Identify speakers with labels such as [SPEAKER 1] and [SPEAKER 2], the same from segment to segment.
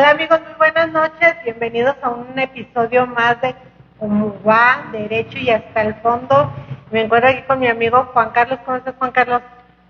[SPEAKER 1] Hola amigos, muy buenas noches. Bienvenidos a un episodio más de Como va, Derecho y hasta el fondo. Me encuentro aquí con mi amigo Juan Carlos. ¿Cómo estás, Juan Carlos?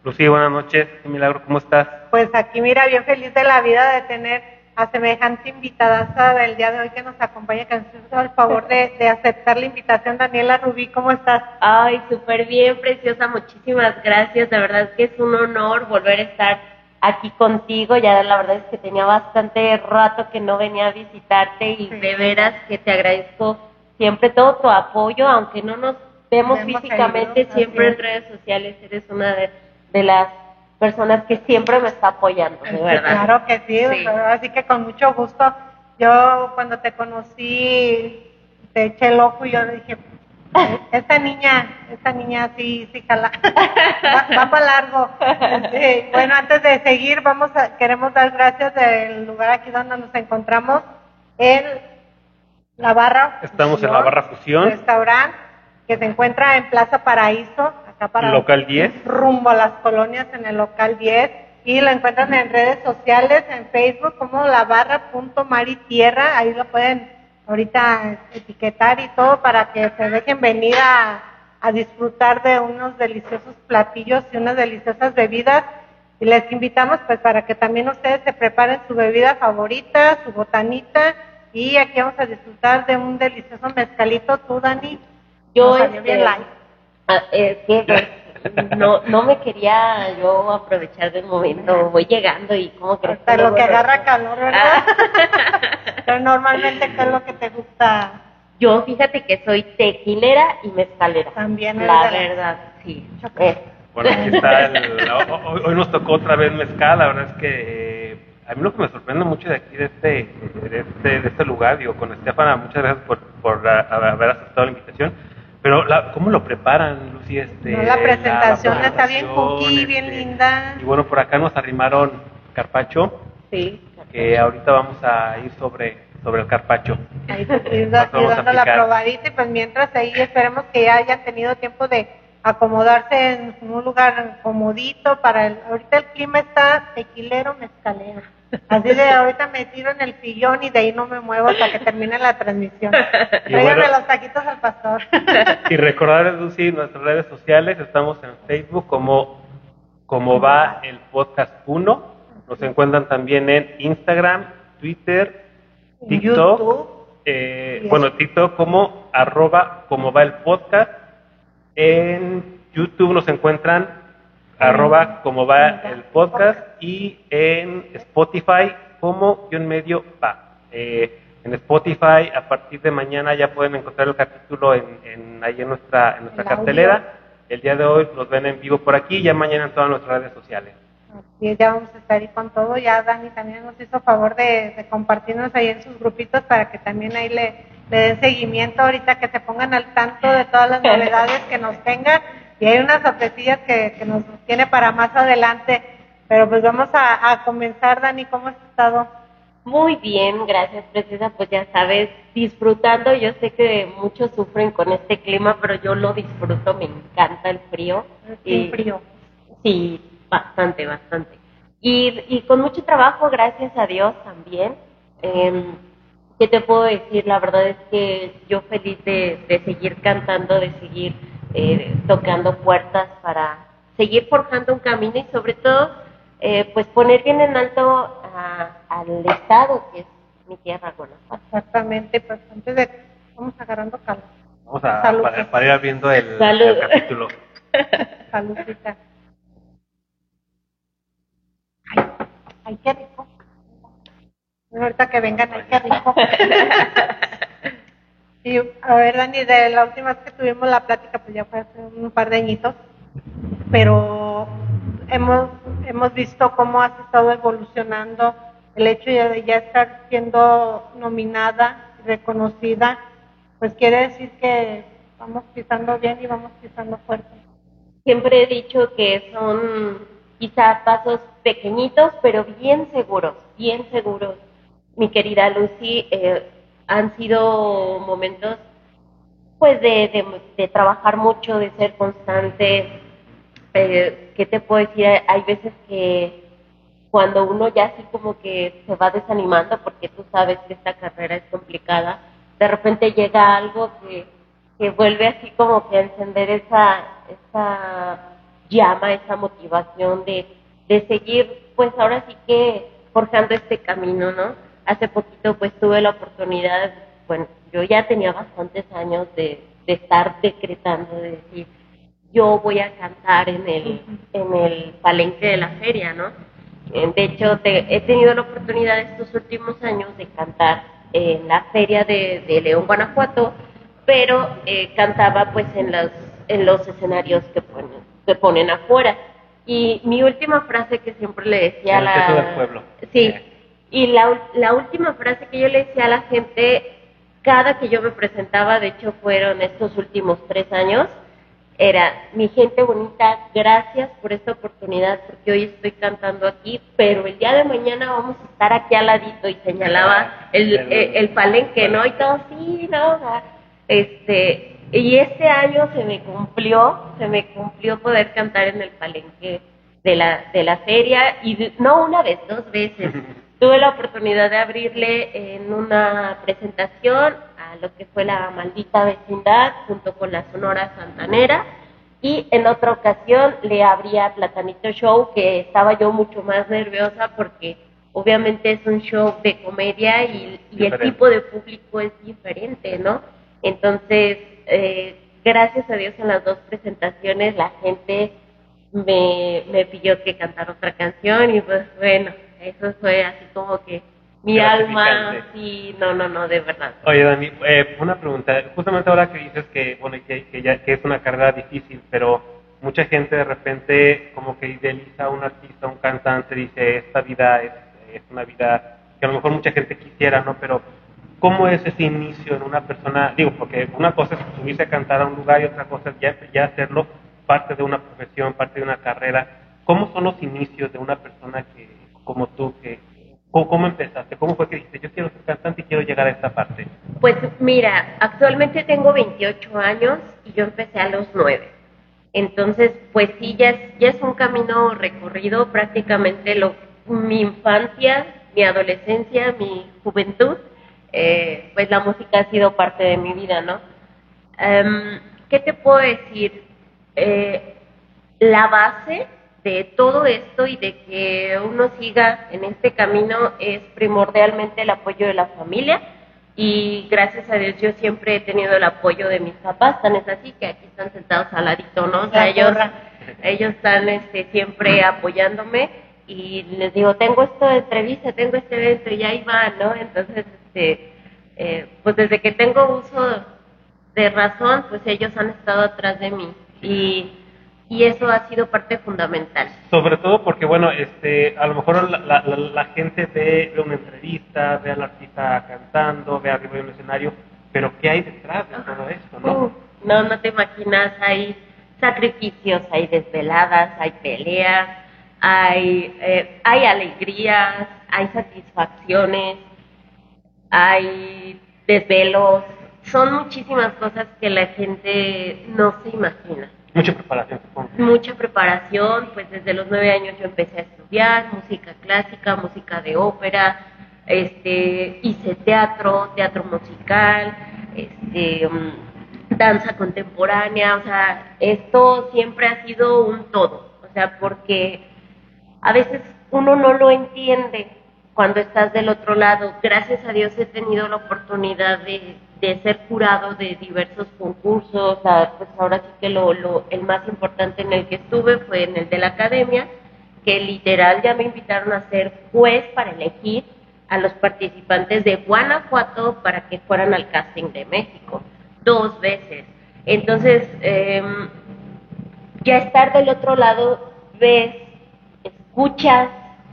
[SPEAKER 2] Lucía, buenas noches. Qué milagro, ¿cómo estás?
[SPEAKER 1] Pues aquí, mira, bien feliz de la vida de tener a semejante invitada del día de hoy que nos acompaña, que nos hizo el favor de, de aceptar la invitación. Daniela Rubí, ¿cómo estás?
[SPEAKER 3] Ay, súper bien, preciosa. Muchísimas gracias. De verdad que es un honor volver a estar aquí contigo. Ya la verdad es que tenía bastante rato que no venía a visitarte y de veras que te agradezco siempre todo tu apoyo, aunque no nos vemos físicamente, siempre en redes sociales eres una de, las personas que siempre me está apoyando, de verdad.
[SPEAKER 1] Claro que sí, así que con mucho gusto. Yo cuando te conocí te eché el ojo y yo dije, esta niña, esta niña sí, sí jala, va, para largo. bueno, antes de seguir, vamos a, queremos dar gracias del lugar aquí donde nos encontramos, en la barra.
[SPEAKER 2] Estamos en la barra Fusión.
[SPEAKER 1] Restaurante que se encuentra en Plaza Paraíso, acá para
[SPEAKER 2] local 10.
[SPEAKER 1] Rumbo a las colonias en el local 10 y lo encuentran en redes sociales, en Facebook como la barra punto mar y tierra, ahí lo pueden ahorita etiquetar y todo para que se dejen venir a, disfrutar de unos deliciosos platillos y unas deliciosas bebidas. Y les invitamos pues para que también ustedes se preparen su bebida favorita, su botanita y aquí vamos a disfrutar de un delicioso mezcalito. ¿Tú, Dani?
[SPEAKER 3] Yo, este, ah, no, no me quería yo aprovechar del momento, voy llegando y como que...
[SPEAKER 1] Hasta lo que agarra calor, ¿verdad? Ah. Pero normalmente, ¿qué es lo que te gusta?
[SPEAKER 3] Yo fíjate que soy tequilera y mezcalera.
[SPEAKER 1] También
[SPEAKER 3] La verdad, sí.
[SPEAKER 2] Eh. Bueno, aquí está el, hoy, nos tocó otra vez mezcal, la verdad es que eh, a mí lo que me sorprende mucho de aquí, de este, de este, de este lugar, digo, con Estefana, muchas gracias por, por haber aceptado la invitación, pero la, ¿cómo lo preparan, Lucy? Este,
[SPEAKER 1] la presentación está bien cookie, bien este, linda.
[SPEAKER 2] Y bueno, por acá nos arrimaron carpacho.
[SPEAKER 1] Sí.
[SPEAKER 2] Que ahorita vamos a ir sobre, sobre el carpacho.
[SPEAKER 1] Ahí dando la probadita y pues mientras ahí esperemos que ya hayan tenido tiempo de acomodarse en un lugar comodito para el, ahorita el clima está tequilero mezcalero. Así de ahorita me tiro en el sillón y de ahí no me muevo hasta que termine la transmisión. Tráigame los taquitos al pastor.
[SPEAKER 2] y recordar, Lucy, nuestras redes sociales, estamos en Facebook como, como va el podcast 1. Nos encuentran también en Instagram, Twitter, TikTok. Eh, bueno, TikTok como arroba como va el podcast. En YouTube nos encuentran arroba como va el podcast y en Spotify como guion medio va. Eh, en Spotify a partir de mañana ya pueden encontrar el capítulo en, ahí en nuestra, en nuestra cartelera. El día de hoy los ven en vivo por aquí y ya mañana en todas nuestras redes sociales.
[SPEAKER 1] Así ya vamos a estar ahí con todo. Ya Dani también nos hizo favor de, compartirnos ahí en sus grupitos para que también ahí le, le den seguimiento ahorita, que se pongan al tanto de todas las novedades que nos tengan y hay unas sorpresillas que, que nos tiene para más adelante. Pero pues vamos a, comenzar, Dani, ¿cómo has estado?
[SPEAKER 3] Muy bien, gracias, Precisa. Pues ya sabes, disfrutando. Yo sé que muchos sufren con este clima, pero yo lo disfruto, me encanta el frío.
[SPEAKER 1] El frío.
[SPEAKER 3] Sí, bastante, bastante. Y, y con mucho trabajo, gracias a Dios también. Eh, ¿Qué te puedo decir? La verdad es que yo feliz de, de seguir cantando, de seguir eh, tocando puertas para seguir forjando un camino y sobre todo eh, pues poner bien en alto al Estado que es mi tierra Guanajuato.
[SPEAKER 1] Exactamente, pues antes de vamos agarrando calor.
[SPEAKER 2] Vamos a para, ir viendo el, capítulo.
[SPEAKER 1] Saludcita. Ay, ay, qué rico. Ahorita que vengan, ay, qué rico. Y a ver, Dani, de la última vez que tuvimos la plática, pues ya fue hace un par de añitos, pero hemos, hemos visto cómo has estado evolucionando el hecho de ya estar siendo nominada, reconocida, pues quiere decir que vamos pisando bien y vamos pisando fuerte.
[SPEAKER 3] Siempre he dicho que son quizá pasos pequeñitos, pero bien seguros, bien seguros. Mi querida Lucy, eh, han sido momentos pues de, trabajar mucho, de ser constante. Eh, ¿Qué te puedo decir? Hay veces que cuando uno ya así como que se va desanimando porque tú sabes que esta carrera es complicada, de repente llega algo que, que vuelve así como que a encender esa, esa llama, esa motivación de, de seguir, pues ahora sí que forjando este camino, ¿no? Hace poquito pues tuve la oportunidad, bueno, yo ya tenía bastantes años de, de estar decretando, de decir, yo voy a cantar en el, en el palenque de la feria, ¿no? Eh, de hecho, he tenido la oportunidad estos últimos años de cantar en la feria de, de León, Guanajuato, pero eh, cantaba pues en los, en los escenarios que ponen, que ponen afuera. Y mi última frase que siempre le decía a la...
[SPEAKER 2] Del pueblo.
[SPEAKER 3] Sí, y la, la última frase que yo le decía a la gente, cada que yo me presentaba, de hecho fueron estos últimos tres años, era, mi gente bonita, gracias por esta oportunidad, porque hoy estoy cantando aquí, pero el día de mañana vamos a estar aquí al ladito, y señalaba el, el, palenque, ¿no? Y todo, sí, no, este, y este año se me cumplió, se me cumplió poder cantar en el palenque de la, de la feria, y no una vez, dos veces. Tuve la oportunidad de abrirle en una presentación a lo que fue la maldita vecindad junto con la Sonora Santanera y en otra ocasión le abría Platanito Show que estaba yo mucho más nerviosa porque obviamente es un show de comedia y, el tipo de público es diferente, ¿no? Entonces, eh, gracias a Dios en las dos presentaciones la gente me, me pidió que cantara otra canción y pues bueno, eso fue así como que mi alma, sí, no, no, no, de verdad.
[SPEAKER 2] Oye, Dani, eh, una pregunta. Justamente ahora que dices que, bueno, que, que, ya, que es una carrera difícil, pero mucha gente de repente como que idealiza a un artista, un cantante, dice, esta vida es, es una vida que a lo mejor mucha gente quisiera, ¿no? Pero, ¿cómo es ese inicio en una persona? Digo, porque una cosa es subirse a cantar a un lugar y otra cosa es ya, ya hacerlo parte de una profesión, parte de una carrera. ¿Cómo son los inicios de una persona que como tú, que, ¿cómo, empezaste? ¿Cómo fue que dijiste, yo quiero ser cantante y quiero llegar a esta parte?
[SPEAKER 3] Pues mira, actualmente tengo 28 años y yo empecé a los 9. Entonces, pues sí, ya es, ya es un camino recorrido prácticamente lo, mi infancia, mi adolescencia, mi juventud, eh, pues la música ha sido parte de mi vida, ¿no? Em, ¿Qué te puedo decir? Eh, la base de todo esto y de que uno siga en este camino es primordialmente el apoyo de la familia y gracias a Dios yo siempre he tenido el apoyo de mis papás, tan es así que aquí están sentados al ladito, ¿no? O sea, ellos, ellos están este, siempre apoyándome y les digo, tengo esto de entrevista, tengo este evento y ahí va, ¿no? Entonces, este, eh, pues desde que tengo uso de razón, pues ellos han estado atrás de mí y y eso ha sido parte fundamental.
[SPEAKER 2] Sobre todo porque, bueno, este, a lo mejor la, la, gente ve, una entrevista, ve al artista cantando, ve arriba de un escenario, pero ¿qué hay detrás de todo esto, no?
[SPEAKER 3] no, no te imaginas, hay sacrificios, hay desveladas, hay peleas, hay, eh, hay alegrías, hay satisfacciones, hay desvelos, son muchísimas cosas que la gente no se imagina.
[SPEAKER 2] Mucha preparación,
[SPEAKER 3] Mucha preparación, pues desde los nueve años yo empecé a estudiar música clásica, música de ópera, este, hice teatro, teatro musical, este, mm, danza contemporánea, o sea, esto siempre ha sido un todo, o sea, porque a veces uno no lo entiende cuando estás del otro lado. Gracias a Dios he tenido la oportunidad de de ser jurado de diversos concursos, pues ahora sí que lo, lo, el más importante en el que estuve fue en el de la academia, que literal ya me invitaron a ser juez para elegir a los participantes de Guanajuato para que fueran al casting de México, dos veces. Entonces, em, ya estar del otro lado, ves, escuchas,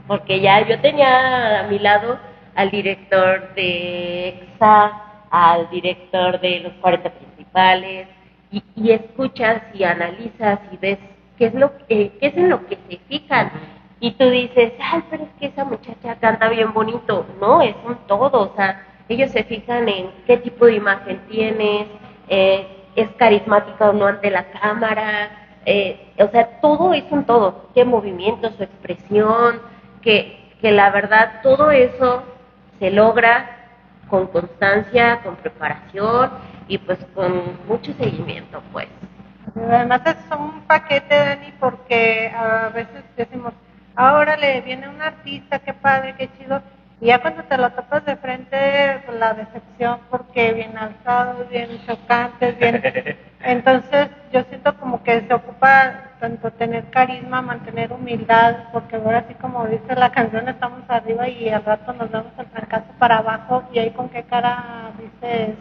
[SPEAKER 3] porque ya yo tenía a mi lado al director de EXA, al director de los 40 principales y, escuchas y analizas y ves qué es lo que, qué es en lo que se fijan y tú dices, ay, pero es que esa muchacha canta bien bonito. No, es un todo, o sea, ellos se fijan en qué tipo de imagen tienes, eh, es carismática o no ante la cámara, eh, o sea, todo es un todo, qué movimiento, su expresión, que, que la verdad todo eso se logra con constancia, con preparación y pues con mucho seguimiento, pues.
[SPEAKER 1] Además es un paquete, Dani, porque a veces decimos, ahora le viene un artista, qué padre, qué chido, y ya cuando te lo topas de frente, pues, la decepción, porque bien alzado, bien chocante, bien... Entonces yo siento como que se ocupa tanto tener carisma, mantener humildad, porque ahora sí como dice la canción, estamos arriba y al rato nos damos el trancazo para abajo, y ahí con qué cara dices,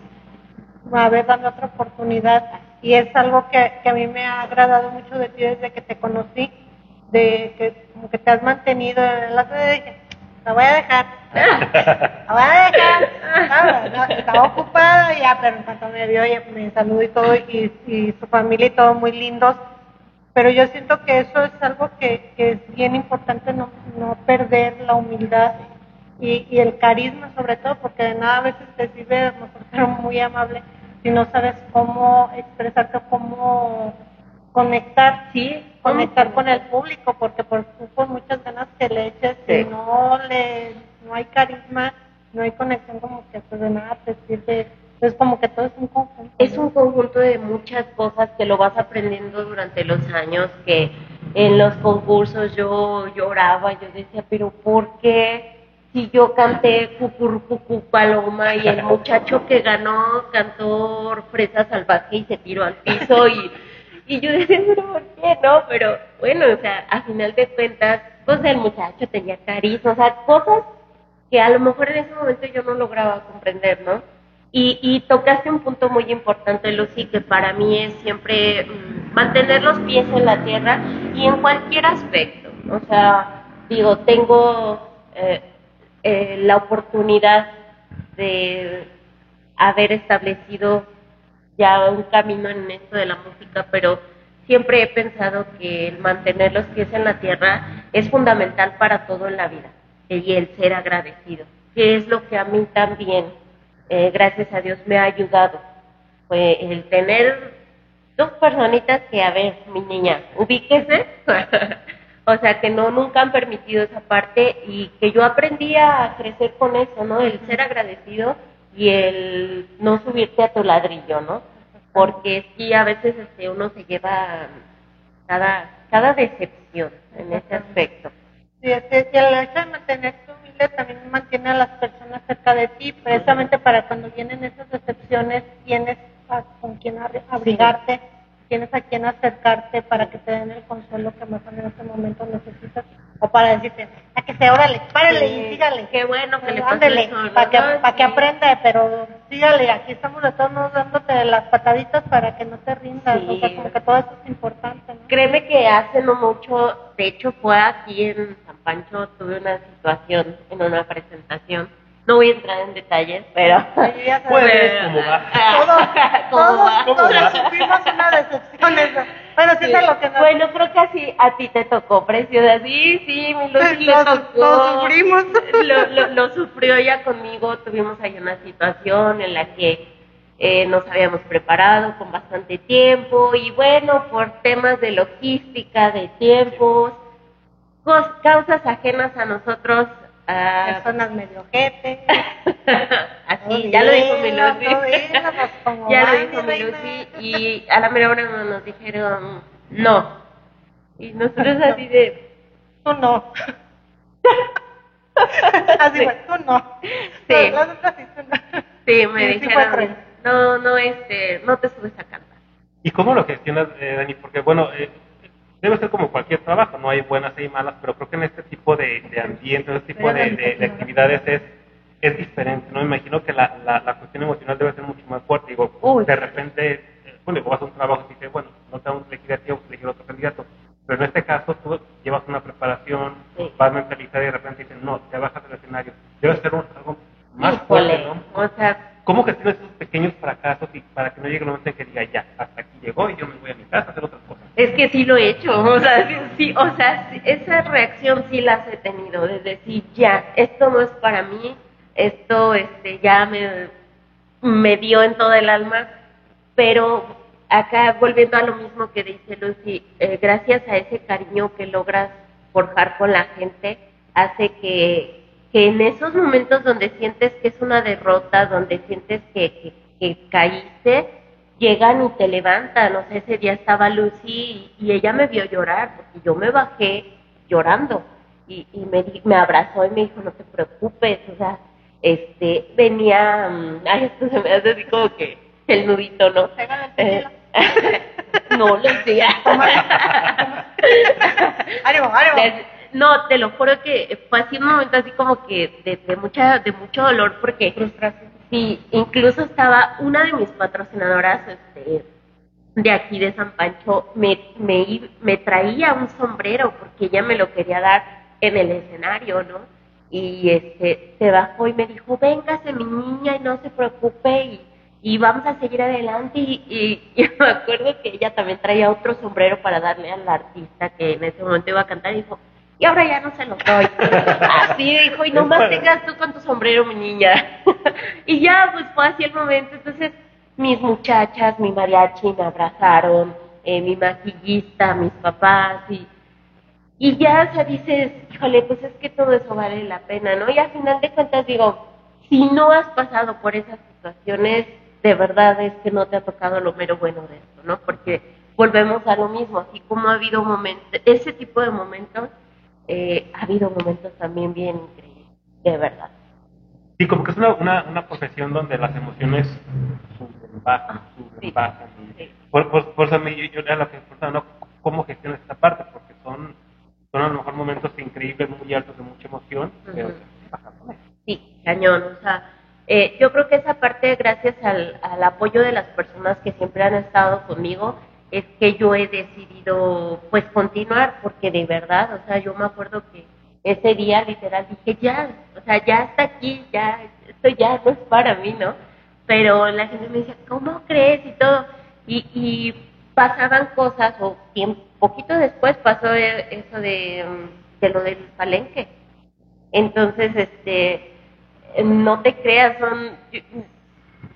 [SPEAKER 1] a ver, dame otra oportunidad. Y es algo que, que a mí me ha agradado mucho de ti desde que te conocí, de que como que te has mantenido, otro día dije, la voy a dejar, la voy a dejar, estaba ocupada ya, pero en cuanto me vio, me saludó y todo, y, su familia y todo muy lindos, pero yo siento que eso es algo que, que es bien importante, no, no perder la humildad y, y, el carisma sobre todo, porque de nada a veces te sirve ser muy amable si no sabes cómo expresarte, cómo conectar, sí, conectar con el público, porque por, por muchas ganas que le eches, si no le, no hay carisma, no hay conexión, como que pues de nada te sirve. Es como que todo es un conjunto.
[SPEAKER 3] Es un conjunto de muchas cosas que lo vas aprendiendo durante los años, que en los concursos yo lloraba, yo decía, pero ¿por qué? Si yo canté Cucurcucu Paloma y el muchacho que ganó cantó Fresa Salvaje y se tiró al piso y y yo decía, pero ¿por qué no? Pero bueno, o sea, a final de cuentas, pues el muchacho tenía carisma, o sea, cosas que a lo mejor en ese momento yo no lograba comprender, ¿no? Y, y tocaste un punto muy importante, Lucy, que para mí es siempre mm, mantener los pies en la tierra y en cualquier aspecto. O sea, digo, tengo eh, eh, la oportunidad de haber establecido ya un camino en esto de la música, pero siempre he pensado que el mantener los pies en la tierra es fundamental para todo en la vida y el ser agradecido, que es lo que a mí también, eh, gracias a Dios, me ha ayudado. Fue el tener dos personitas que, a ver, mi niña, ubíquese, o sea, que no nunca han permitido esa parte y que yo aprendí a crecer con eso, ¿no? El ser agradecido y el no subirte a tu ladrillo, ¿no? Porque sí, a veces este, uno se lleva cada, cada decepción en ese aspecto.
[SPEAKER 1] Sí, es que el hecho de mantenerte humilde también mantiene a las personas cerca de ti, precisamente para cuando vienen esas decepciones tienes con quien abrigarte, tienes a quien acercarte para que te den el consuelo que mejor en este momento necesitas o para decirte, a que se órale, párale y sígale.
[SPEAKER 3] Qué bueno que le
[SPEAKER 1] Ándele, para que, para que aprenda, pero sígale, aquí estamos de todos modos dándote las pataditas para que no te rindas, o sea, como que todo eso es importante. ¿no?
[SPEAKER 3] Créeme que hace no mucho, de hecho fue aquí en San Pancho, tuve una situación en una presentación, no voy a entrar en detalles, pero...
[SPEAKER 2] Puedes, como va.
[SPEAKER 1] Todos, todos, sufrimos una decepción. Bueno, sí, es lo que
[SPEAKER 3] Bueno, creo que así a ti te tocó, preciosa. Sí, sí, mi Lucy le tocó.
[SPEAKER 1] Lo sufrimos.
[SPEAKER 3] Lo, lo, sufrió ella conmigo. Tuvimos ahí una situación en la que eh, nos habíamos preparado con bastante tiempo y bueno, por temas de logística, de tiempos, causas ajenas a nosotros.
[SPEAKER 1] Personas medio jete.
[SPEAKER 3] Así, ya lo dijo mi Lucy. ya lo dijo mi Lucy. Y a la mera hora nos dijeron no. Y nosotros así de.
[SPEAKER 1] Tú no. así fue, tú no.
[SPEAKER 3] Sí. Sí, me dijeron. no, no, este, no te subes a cantar.
[SPEAKER 2] ¿Y cómo lo gestionas, eh, Dani? Porque, bueno, eh, debe ser como cualquier trabajo, no hay buenas y malas, pero creo que en este tipo de, de ambiente, en este tipo de, de, actividades es, es diferente, ¿no? Me imagino que la, la, la, cuestión emocional debe ser mucho más fuerte. Digo, de repente, bueno, vas a un trabajo y dices, bueno, no te vamos a elegir a ti, vamos a elegir a otro candidato. Pero en este caso tú llevas una preparación, sí. vas mentalizada y de repente dicen, no, te bajas del escenario. Debe ser un, algo más fuerte, ¿no?
[SPEAKER 3] O sea,
[SPEAKER 2] ¿Cómo gestionas esos pequeños fracasos y para que no llegue el momento en que diga, ya, hasta aquí llegó y yo me voy a mi casa a hacer otras cosas?
[SPEAKER 3] Es que sí lo he hecho, o sea, sí, o sea, esa reacción sí las he tenido, de decir, ya, esto no es para mí, esto este, ya me, me dio en todo el alma, pero acá volviendo a lo mismo que dice Lucy, eh, gracias a ese cariño que logras forjar con la gente, hace que, que en esos momentos donde sientes que es una derrota, donde sientes que, que, caíste, llegan y te levantan. O sea, ese día estaba Lucy y, ella me vio llorar, porque yo me bajé llorando. Y, y me, me abrazó y me dijo, no te preocupes, o sea, este, venía, mm, ay, esto se me hace así como que el nudito, ¿no? Eh, no, le decía.
[SPEAKER 1] ánimo, ánimo.
[SPEAKER 3] No, te lo juro que fue así un momento así como que de, de mucha, de mucho dolor porque sí, incluso estaba una de mis patrocinadoras, este, de aquí de San Pancho, me, me, me traía un sombrero porque ella me lo quería dar en el escenario, ¿no? Y este, se bajó y me dijo, véngase mi niña y no se preocupe y y vamos a seguir adelante y, y, me acuerdo que ella también traía otro sombrero para darle al artista que en ese momento iba a cantar y dijo, y ahora ya no se lo doy. Así dijo, y nomás tengas tú con tu sombrero, mi niña. y ya, pues fue así el momento. Entonces, mis muchachas, mi mariachi me abrazaron, eh, mi maquillista, mis papás, y, y ya, o sea, dices, híjole, pues es que todo eso vale la pena, ¿no? Y al final de cuentas digo, si no has pasado por esas situaciones, de verdad es que no te ha tocado lo mero bueno de esto, ¿no? Porque volvemos a lo mismo, así como ha habido momentos, ese tipo de momentos, eh, ha habido momentos también bien increíbles, de verdad.
[SPEAKER 2] Sí, como que es una, una, una profesión donde las emociones suben, bajan, suben, bajan. Por, por, por, eso a mí yo, yo lo que ¿no? ¿Cómo gestionas esta parte? Porque son, son a lo mejor momentos increíbles, muy altos, de mucha emoción, pero se bajan
[SPEAKER 3] Sí, cañón, o sea, eh, yo creo que esa parte, gracias al, al, apoyo de las personas que siempre han estado conmigo, es que yo he decidido pues continuar, porque de verdad, o sea, yo me acuerdo que ese día literal dije, ya, o sea, ya está aquí, ya, esto ya no es para mí, ¿no? Pero la gente me decía, ¿cómo crees? Y todo. Y, y pasaban cosas, o tiempo, poquito después pasó eso de, de lo del palenque. Entonces, este, no te creas, son,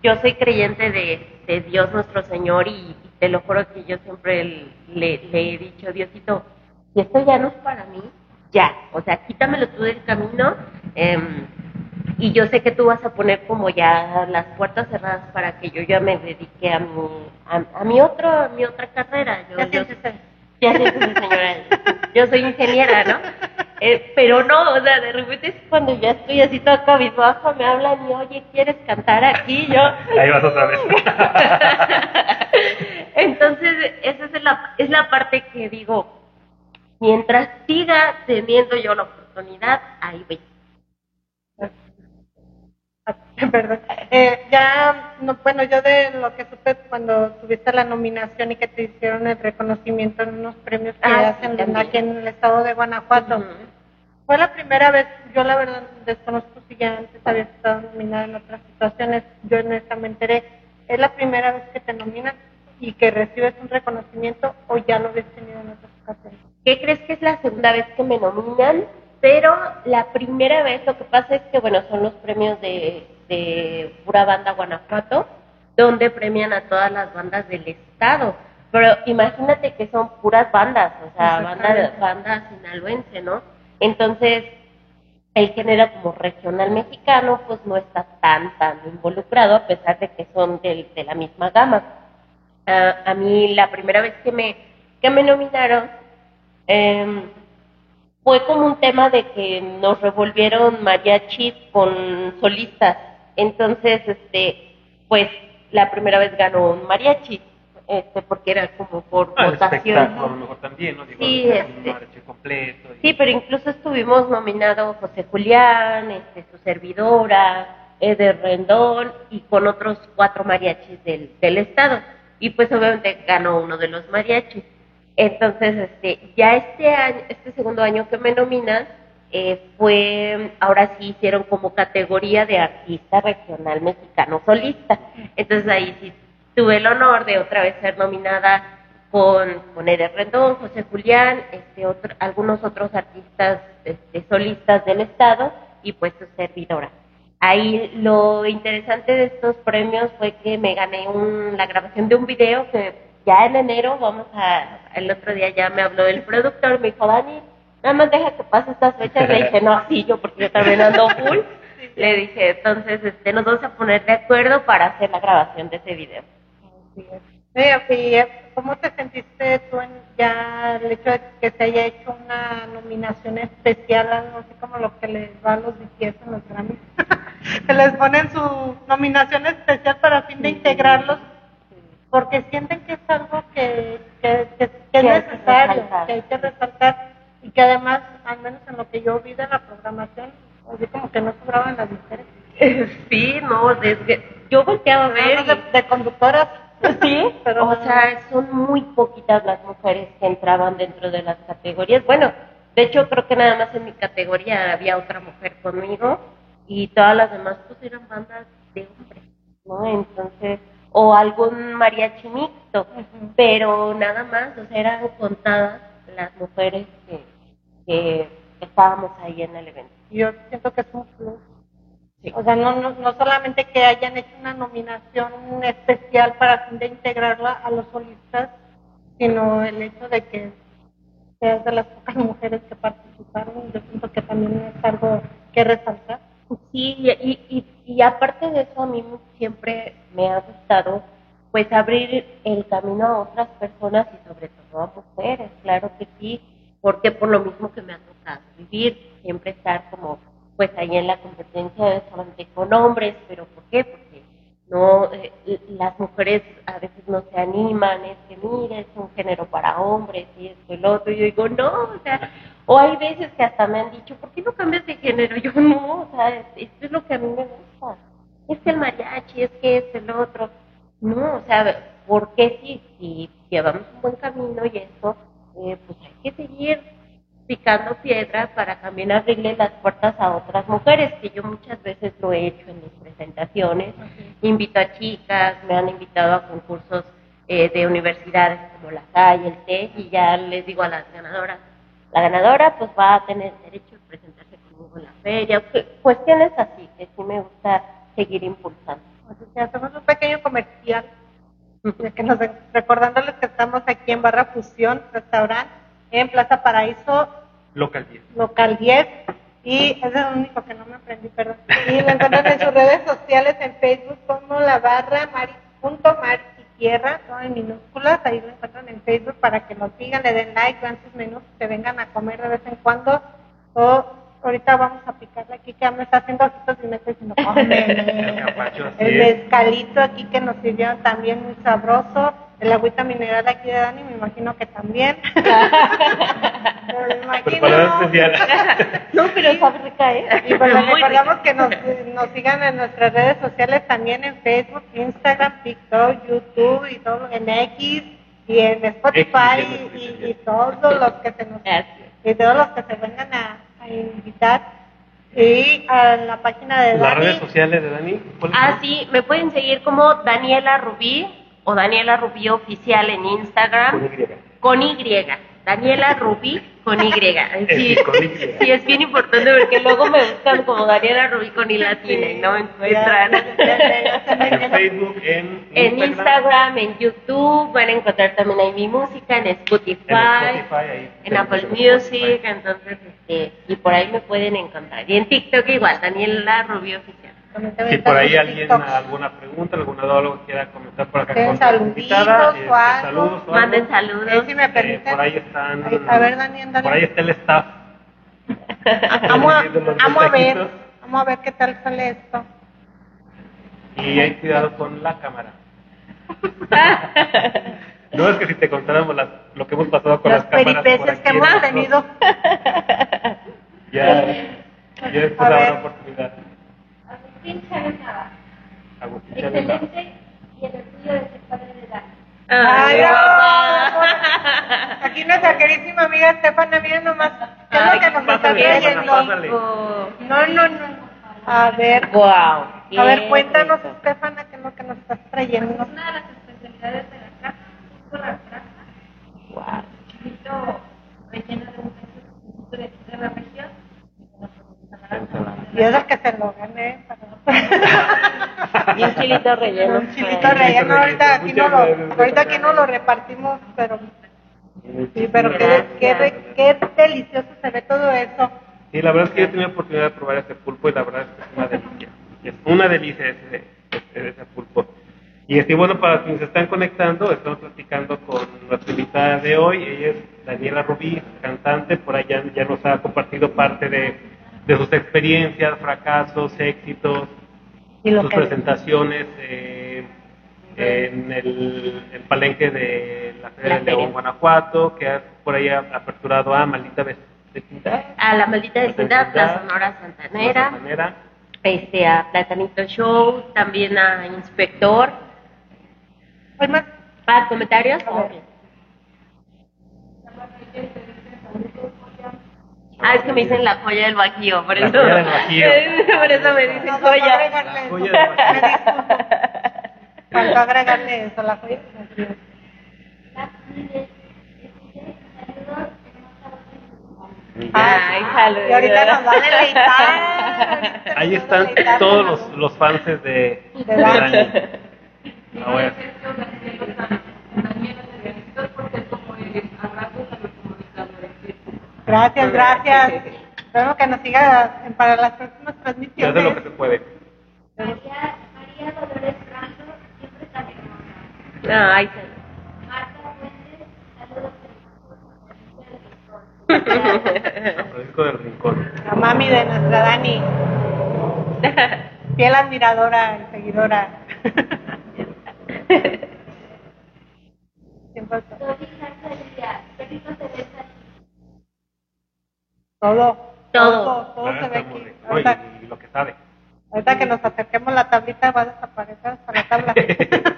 [SPEAKER 3] yo, soy creyente de, Dios nuestro Señor y, te lo juro que yo siempre le, he dicho, Diosito, si esto ya no es para mí, ya, o sea, quítamelo tú del camino em, y yo sé que tú vas a poner como ya las puertas cerradas para que yo ya me dedique a mi, a, mi otro, a mi otra carrera. Yo,
[SPEAKER 1] ya,
[SPEAKER 3] ya señora, yo soy ingeniera, ¿no? Eh, pero no, o sea, de repente es cuando ya estoy así toda cabizbaja, me hablan y, oye, ¿quieres cantar aquí? Yo...
[SPEAKER 2] Ahí vas otra vez.
[SPEAKER 3] Entonces, esa es la, es la parte que digo, mientras siga teniendo yo la oportunidad, ahí voy.
[SPEAKER 1] Perdón. Eh, ya, no, bueno, yo de lo que supe cuando tuviste la nominación y que te hicieron el reconocimiento en unos premios que ah, hacen aquí en el estado de Guanajuato, fue la primera vez, yo la verdad desconozco si ya antes había estado nominada en otras situaciones, yo en esta me enteré, es la primera vez que te nominan y que recibes un reconocimiento o ya lo habías tenido en otras ocasiones.
[SPEAKER 3] ¿Qué crees que es la segunda vez que me nominan? Pero la primera vez lo que pasa es que, bueno, son los premios de, de pura banda Guanajuato, donde premian a todas las bandas del estado. Pero imagínate que son puras bandas, o sea, bandas banda sinaloense, ¿no? Entonces, el género como regional mexicano, pues no está tan, tan involucrado, a pesar de que son de, de la misma gama. Uh, a mí, la primera vez que me, que me nominaron, eh, fue como un tema de que nos revolvieron mariachis con solistas. Entonces, este, pues la primera vez ganó un mariachi, este, porque era como por
[SPEAKER 2] ah, votación. A lo mejor también, ¿no?
[SPEAKER 3] sí, este, completo. Sí, pero incluso estuvimos nominados José Julián, este, su servidora, Eder Rendón y con otros cuatro mariachis del, del estado. Y pues obviamente ganó uno de los mariachis. Entonces, este, ya este año, este segundo año que me nominan, eh, fue, ahora sí hicieron como categoría de artista regional mexicano solista. Entonces ahí sí tuve el honor de otra vez ser nominada con, con Eder Rendón, José Julián, este, otro, algunos otros artistas este, solistas del estado y pues su servidora. Ahí lo interesante de estos premios fue que me gané un, la grabación de un video que ya en enero vamos a, el otro día ya me habló el productor, me dijo, Dani, nada más deja que pase estas fechas. Le dije, no, sí, yo porque yo también ando full. Le dije, entonces, este, nos vamos a poner de acuerdo para hacer la grabación de ese video.
[SPEAKER 1] Así es. ¿Cómo te sentiste tú en ya el hecho de que se haya hecho una nominación especial, algo así como lo que les va a los BTS en los Grammys? que les ponen su nominación especial para fin de integrarlos, porque sienten que es algo que, que, que, que es
[SPEAKER 3] Que hay que
[SPEAKER 1] necesario, que hay que resaltar, y que además, al menos en lo que yo vi de la programación, así como que no sobraban las mujeres.
[SPEAKER 3] Sí, no, desde, yo volteaba a ver.
[SPEAKER 1] De, de conductoras.
[SPEAKER 3] Sí,
[SPEAKER 1] Pero-
[SPEAKER 3] o sea, son muy poquitas las mujeres que entraban dentro de las categorías. Bueno, de hecho creo que nada más en mi categoría había otra mujer conmigo y todas las demás pues eran bandas de hombres, ¿no? Entonces, o algún mariachi mixto, pero nada más, o sea, eran contadas las mujeres que, que estábamos ahí en el evento.
[SPEAKER 1] yo siento que es un plus.
[SPEAKER 3] Sí.
[SPEAKER 1] O sea, no, no, no solamente que hayan hecho una nominación especial para fin de integrarla a los solistas, sino el hecho de que seas de las pocas mujeres que participaron, yo siento que también es algo que resaltar.
[SPEAKER 3] Sí, y, y, y aparte de eso, a mí siempre me ha gustado pues abrir el camino a otras personas y sobre todo a mujeres, claro que sí, porque por lo mismo que me ha tocado vivir, siempre estar como pues ahí en la competencia solamente con hombres, pero ¿por qué? Porque no eh, las mujeres a veces no se animan, es que mire, es un género para hombres y esto y lo otro, y yo digo, no, o sea, o hay veces que hasta me han dicho, ¿por qué no cambias de género? Yo no, o sea, es- esto es lo que a mí me gusta. Es que el mariachi, es que esto, el otro. No, o sea, ¿por qué si, si llevamos un buen camino y esto, eh, pues hay que seguir picando piedra para también abrirle las puertas a otras mujeres, que yo muchas veces lo he hecho en mis presentaciones. Invito a chicas, me han invitado a concursos eh, de universidades como la CAI, el TEC, y ya les digo a las ganadoras, la ganadora pues va a tener derecho a presentarse conmigo en la feria, cu- cuestiones así, que sí me gusta seguir impulsando.
[SPEAKER 1] Así que hacemos un pequeño comercial, de que nos, recordándoles que estamos aquí en Barra Fusión, restaurante, en Plaza Paraíso,
[SPEAKER 2] Local 10.
[SPEAKER 1] local 10 y es el único que no me aprendí, perdón. Y lo encuentran en sus redes sociales, en Facebook como la barra mari, punto mari y tierra, todo en minúsculas, ahí lo encuentran en Facebook para que nos sigan, le den like, vean sus menús, se vengan a comer de vez en cuando. O ahorita vamos a picarle aquí, que me está haciendo ojitos y me está diciendo,
[SPEAKER 2] El
[SPEAKER 1] mezcalito aquí que nos sirvieron también muy sabroso. El agüita mineral aquí de Dani, me imagino que también. me imagino.
[SPEAKER 3] No, pero sabe rica, ¿eh?
[SPEAKER 1] Y pues les recordamos
[SPEAKER 3] rica.
[SPEAKER 1] que nos, nos sigan en nuestras redes sociales también en Facebook, Instagram, TikTok, YouTube y todo en X y en Spotify
[SPEAKER 2] X,
[SPEAKER 1] y, todos los que se nos y todos los que se vengan a, a invitar y a la página de
[SPEAKER 2] Las
[SPEAKER 1] Dani.
[SPEAKER 2] redes sociales de Dani. ¿cuáles
[SPEAKER 3] Ah, sí, me pueden seguir como Daniela Rubí o Daniela Rubí Oficial en Instagram.
[SPEAKER 2] Con Y.
[SPEAKER 3] Con Y. Daniela Rubí con Y. Sí,
[SPEAKER 2] Sí, con Y.
[SPEAKER 3] sí, es bien importante porque luego me buscan como Daniela Rubí con I latina y no me encuentran.
[SPEAKER 2] En. Facebook, en
[SPEAKER 3] En Instagram, en YouTube, van a encontrar también ahí mi música, en Spotify,
[SPEAKER 2] En Spotify, ahí
[SPEAKER 3] en Apple Music, entonces, este, y por ahí me pueden encontrar. Y en TikTok igual, Daniela Rubí Oficial.
[SPEAKER 2] Si por ahí alguien
[SPEAKER 1] TikToks.
[SPEAKER 2] alguna pregunta, alguna duda, quiera comentar por acá con
[SPEAKER 1] saluditos
[SPEAKER 2] este, saludos o.
[SPEAKER 3] Manden saludos.
[SPEAKER 1] Eh, si me
[SPEAKER 2] Eh, por ahí están.
[SPEAKER 1] A ver, Dani, ándale.
[SPEAKER 2] Por ahí está el staff.
[SPEAKER 1] Vamos a, vamos a ver, vamos a ver qué tal sale esto.
[SPEAKER 2] Y hay cuidado con la cámara. No es que si te contáramos las- lo que hemos pasado con
[SPEAKER 1] Las
[SPEAKER 2] las cámaras. por
[SPEAKER 1] peripecias
[SPEAKER 2] aquí
[SPEAKER 1] que hemos tenido.
[SPEAKER 2] Ya, ya después
[SPEAKER 1] A
[SPEAKER 2] habrá
[SPEAKER 1] ver.
[SPEAKER 2] oportunidad.
[SPEAKER 4] Agustín Chávez Nava.
[SPEAKER 2] Agustín Chávez Nava.
[SPEAKER 4] Excelente y el orgullo de ser padre de Dani.
[SPEAKER 1] Ay,
[SPEAKER 3] Ay,
[SPEAKER 1] no. Aquí nuestra queridísima amiga Estefana, miren nomás, ¿qué es lo que nos está
[SPEAKER 2] pásale.
[SPEAKER 1] No, no, no. A ver,
[SPEAKER 3] Wow.
[SPEAKER 1] a ver, cuéntanos, Estefana, qué es lo que nos estás trayendo.
[SPEAKER 4] Una de las especialidades de la casa es la grasa,
[SPEAKER 3] Wow.
[SPEAKER 4] chilito relleno de un queso de la región.
[SPEAKER 1] Y es el que se lo gané. para-
[SPEAKER 3] Y un chilito relleno.
[SPEAKER 1] Un chilito
[SPEAKER 3] Ay.
[SPEAKER 1] relleno, ahorita aquí no lo, ahorita aquí no lo repartimos, pero Sí, pero qué, qué, qué delicioso se ve todo eso.
[SPEAKER 2] Sí, la verdad es que yo he tenido la oportunidad de probar ese pulpo y la verdad es que es una delicia. Es una delicia ese, ese, ese pulpo. Y este, bueno, para quienes se están conectando, estamos platicando con nuestra invitada de hoy. Ella es Daniela Rubí, cantante. Por allá ya nos ha compartido parte de, de sus experiencias, fracasos, éxitos,
[SPEAKER 1] Y
[SPEAKER 2] sus
[SPEAKER 1] que-
[SPEAKER 2] presentaciones eh, en el, el palenque de la Feria
[SPEAKER 3] La
[SPEAKER 2] de León,
[SPEAKER 3] feria.
[SPEAKER 2] Guanajuato, que ha por ahí ha aperturado a Maldita Vez- Vecindad.
[SPEAKER 3] A la maldita vecindad, la Sonora Santanera,
[SPEAKER 2] Santanera.
[SPEAKER 3] este, a Platanito Show, también a Inspector.
[SPEAKER 1] Pues más,
[SPEAKER 3] ¿Para comentarios?
[SPEAKER 1] A
[SPEAKER 3] Ah, es que me dicen la joya del Bajío, por
[SPEAKER 2] La
[SPEAKER 3] eso.
[SPEAKER 2] joya del Bajío.
[SPEAKER 3] por eso me dicen
[SPEAKER 1] no,
[SPEAKER 3] joya.
[SPEAKER 1] agregarle eso.
[SPEAKER 2] joya.
[SPEAKER 1] Me. Faltó agregarle eso, la joya del Bajío.
[SPEAKER 3] Ay, saludos.
[SPEAKER 1] Y ahorita nos va a deleitar.
[SPEAKER 2] Ahí están todos los, los fans de, de
[SPEAKER 1] De Dani.
[SPEAKER 2] Dani. Ah, bueno.
[SPEAKER 1] Gracias, gracias. Espero que nos siga para las próximas transmisiones.
[SPEAKER 2] lo que se puede.
[SPEAKER 5] María, María Dolores Franco, siempre tan hermosa.
[SPEAKER 3] Ay.
[SPEAKER 5] Marta Fuentes, saludos del
[SPEAKER 2] San Francisco del Rincón.
[SPEAKER 1] La mami de nuestra Dani. Fiel admiradora y seguidora. Siempre todo.
[SPEAKER 5] Toby García, Perito Teresa,
[SPEAKER 1] Todo.
[SPEAKER 3] Todo.
[SPEAKER 1] Todo, se ve aquí. Ahorita,
[SPEAKER 2] Y, y lo que sabe.
[SPEAKER 1] ahorita que nos acerquemos la tablita va a desaparecer hasta la tabla.
[SPEAKER 5] Este.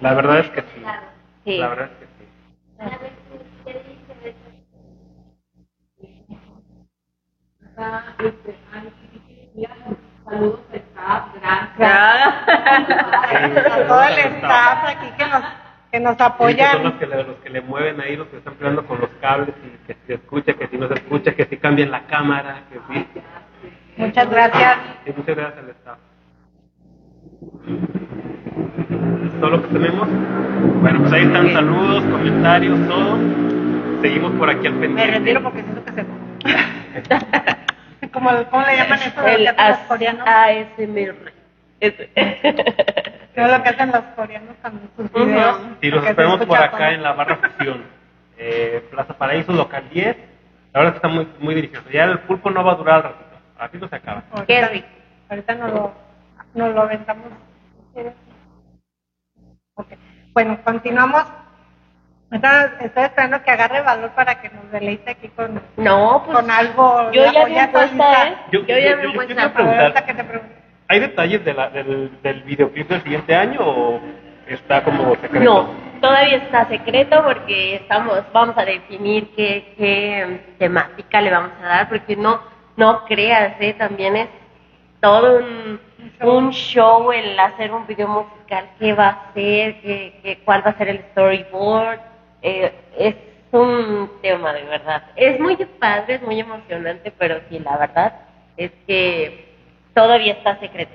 [SPEAKER 2] La verdad es que sí.
[SPEAKER 3] Sí.
[SPEAKER 2] La verdad es que sí.
[SPEAKER 4] Saludos al staff, gracias.
[SPEAKER 1] A todo el staff aquí que nos, que nos
[SPEAKER 2] Sí, que son los
[SPEAKER 1] apoyan.
[SPEAKER 2] que, le, los que le mueven ahí, los que están peleando con los cables y que si se escucha, que si no se escucha, que si cambian la cámara, que sí.
[SPEAKER 1] Muchas gracias.
[SPEAKER 2] Y muchas gracias al staff. ¿Es todo lo que tenemos? Bueno, pues ahí están saludos, comentarios, todo. Seguimos por aquí al
[SPEAKER 1] Me
[SPEAKER 2] pendiente.
[SPEAKER 1] retiro porque siento que se... ¿Cómo, ¿Cómo le llaman eso
[SPEAKER 3] El
[SPEAKER 1] coreanos?
[SPEAKER 3] ASMR. Es-
[SPEAKER 1] ¿Qué es lo que hacen los coreanos con sus videos?
[SPEAKER 2] Sí, los esperamos por acá
[SPEAKER 1] cuando-
[SPEAKER 2] en la barra fusión. Eh, Plaza Paraíso, local 10. La verdad es que está muy, muy delicioso. Ya el pulpo no va a durar al ratito. Al ratito se acaba.
[SPEAKER 3] Qué rico.
[SPEAKER 1] Ahorita nos lo, nos lo aventamos. Ok. Bueno, continuamos. Ahorita estoy esperando que agarre valor para que nos deleite aquí con,
[SPEAKER 3] No, pues
[SPEAKER 1] con algo.
[SPEAKER 3] yo ya bien puesta. ¿eh?
[SPEAKER 2] Yo-
[SPEAKER 3] Yo,
[SPEAKER 2] yo-
[SPEAKER 3] ya
[SPEAKER 2] yo-
[SPEAKER 3] bien
[SPEAKER 2] yo
[SPEAKER 1] A
[SPEAKER 2] ¿Hay detalles de la- del, del videoclip del siguiente año o está como secreto?
[SPEAKER 3] No, todavía está secreto porque estamos, vamos a definir qué, em, temática le vamos a dar, porque no, no creas, ¿eh? también es todo un, un show el hacer un video musical, qué va a ser, qué, qué- cuál va a ser el storyboard, eh, es un tema de verdad. Es muy padre, es muy emocionante, pero sí, la verdad es que todavía está secreto.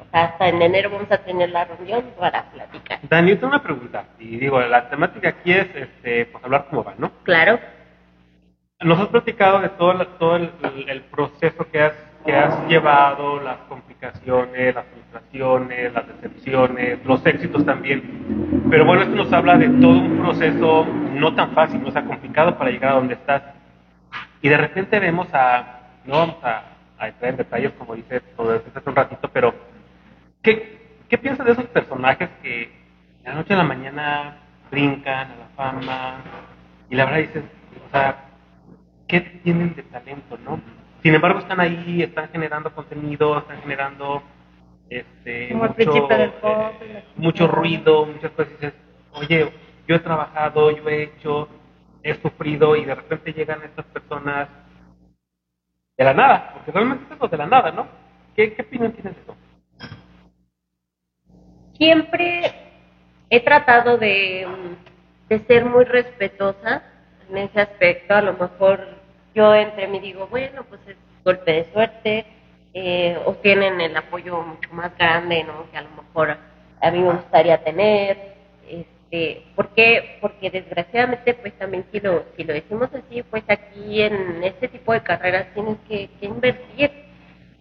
[SPEAKER 3] O sea, hasta en enero vamos a tener la reunión para platicar.
[SPEAKER 2] Dani, yo tengo una pregunta. Y digo, la temática aquí es este, pues hablar cómo va, ¿no?
[SPEAKER 3] Claro.
[SPEAKER 2] Nos has platicado de todo, el- todo el, el- el proceso que has, que has llevado, las complicaciones, las frustraciones, las decepciones, los éxitos también. Pero bueno, esto nos habla de todo un proceso no tan fácil, no sea complicado para llegar a donde estás. Y de repente vemos a, no vamos a, a entrar en detalles como dices todo esto hace un ratito, pero ¿qué, ¿qué piensas de esos personajes que de la noche a la mañana brincan a la fama y la verdad dices, o sea, ¿qué tienen de talento, no? Sin embargo, están ahí, están generando contenido, están generando este,
[SPEAKER 1] Como
[SPEAKER 2] mucho,
[SPEAKER 1] del pop
[SPEAKER 2] eh, mucho ruido, muchas cosas. y Dices, oye, yo he trabajado, yo he hecho, he sufrido y de repente llegan estas personas de la nada, porque realmente es eso, de la nada, ¿no? ¿Qué, opinión tienes de eso?
[SPEAKER 3] Siempre he tratado de, de ser muy respetuosa en ese aspecto. A lo mejor yo entre mí digo, bueno, pues es golpe de suerte, eh, o tienen el apoyo mucho más grande, ¿no? Que a lo mejor a mí me gustaría tener. Este, ¿Por qué? Porque desgraciadamente, pues también si lo, si lo decimos así, pues aquí en este tipo de carreras tienes que, que invertir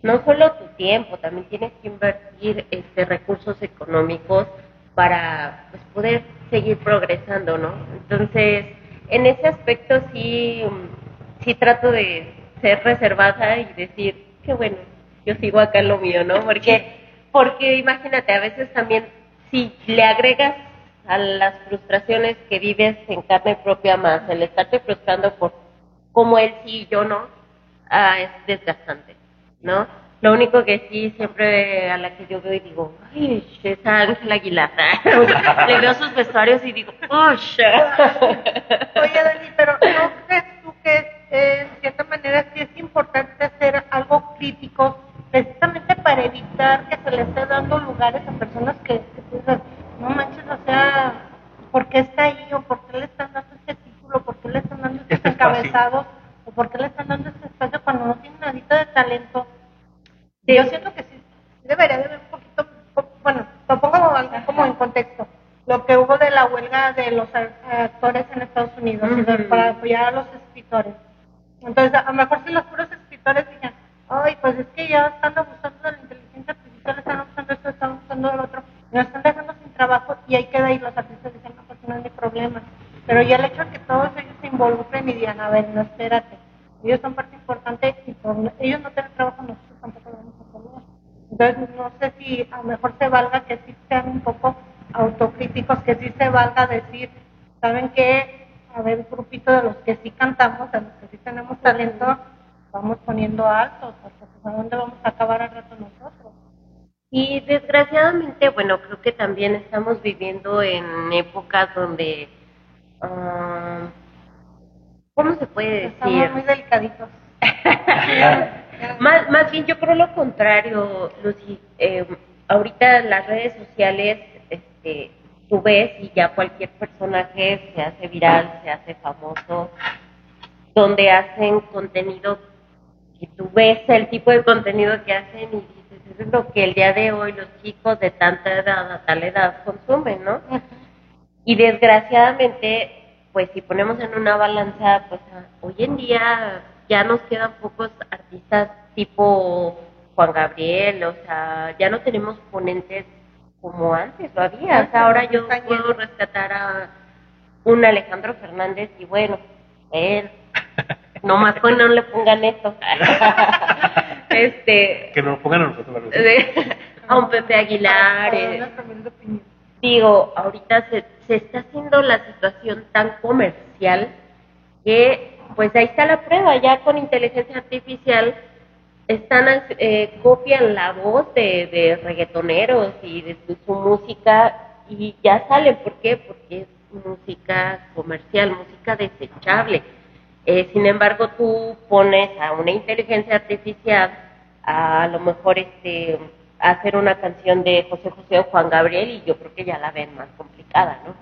[SPEAKER 3] no solo tu tiempo, también tienes que invertir este, recursos económicos para pues, poder seguir progresando, ¿no? Entonces, en ese aspecto sí, sí trato de ser reservada y decir, qué bueno, yo sigo acá en lo mío, ¿no? Porque, porque imagínate, a veces también si le agregas a las frustraciones que vives en carne propia más, el estarte frustrando por cómo él sí y yo no, ah, es desgastante, ¿no? Lo único que sí, siempre a la que yo veo y digo, ay, esa Ángela Aguilar, le veo sus vestuarios y digo, ¡ush!
[SPEAKER 1] Oye, Dani, pero ¿no crees tú que eh, en cierta manera sí es importante hacer algo crítico precisamente para evitar que se le esté dando lugares a personas que, que no manches, o sea, ¿por qué está ahí? ¿O por qué le están dando este título? ¿Por qué le están dando estos
[SPEAKER 2] Este espacio.
[SPEAKER 1] encabezados? ¿O por qué le están dando este espacio cuando no tienen nadita de talento? Yo siento que sí, debería de haber un poquito, po- bueno, lo pongo como en contexto. Lo que hubo de la huelga de los actores en Estados Unidos y de-
[SPEAKER 3] Ujú.
[SPEAKER 1] para apoyar a los escritores. Entonces, a lo mejor si los puros escritores digan, ay, pues es que ya están abusando de la inteligencia artificial, están abusando de esto, están abusando del otro, y nos están dejando sin trabajo y ahí queda y los artistas dicen, no, pues no es mi problema. Pero ya el hecho de que todos ellos se involucren y digan, a ver, no, espérate, ellos son parte importante y por ellos no tienen trabajo, nosotros tampoco lo vamos a tener. Entonces, no sé si a lo mejor se valga que sí sean un poco autocríticos, que sí se valga decir, ¿saben qué? A ver, un grupito de los que sí cantamos, de los que sí tenemos talento, vamos poniendo altos, porque pues, ¿a dónde vamos a acabar al rato nosotros?
[SPEAKER 3] Y desgraciadamente, bueno, creo que también estamos viviendo en épocas donde, ah, ¿cómo se puede
[SPEAKER 1] Estamos
[SPEAKER 3] decir?
[SPEAKER 1] muy delicaditos.
[SPEAKER 3] más, más bien yo creo lo contrario, Lucy. Eh, ahorita las redes sociales, este, tú ves y ya cualquier personaje se hace viral, se hace famoso, donde hacen contenido y tú ves el tipo de contenido que hacen y eso es lo que el día de hoy los chicos de tanta edad a tal edad consumen, ¿no? Y desgraciadamente, pues si ponemos en una balanza, pues hoy en día ya nos quedan pocos artistas tipo Juan Gabriel, o sea, ya no tenemos ponentes como antes lo había. O sea, ahora yo puedo rescatar a un Alejandro Fernández y bueno, él, nomás pues no le pongan esto. este,
[SPEAKER 2] Que nos lo pongan a nosotros.
[SPEAKER 3] a un Pepe Aguilar. Eh, digo, ahorita se, se está haciendo la situación tan comercial que, pues ahí está la prueba, ya con inteligencia artificial están, eh, copian la voz de, de reggaetoneros y de su, su música y ya salen, ¿por qué? Porque es música comercial, música desechable. Eh, sin embargo, tú pones a una inteligencia artificial a, lo mejor este hacer una canción de José José o Juan Gabriel y yo creo que ya la ven más complicada, ¿no?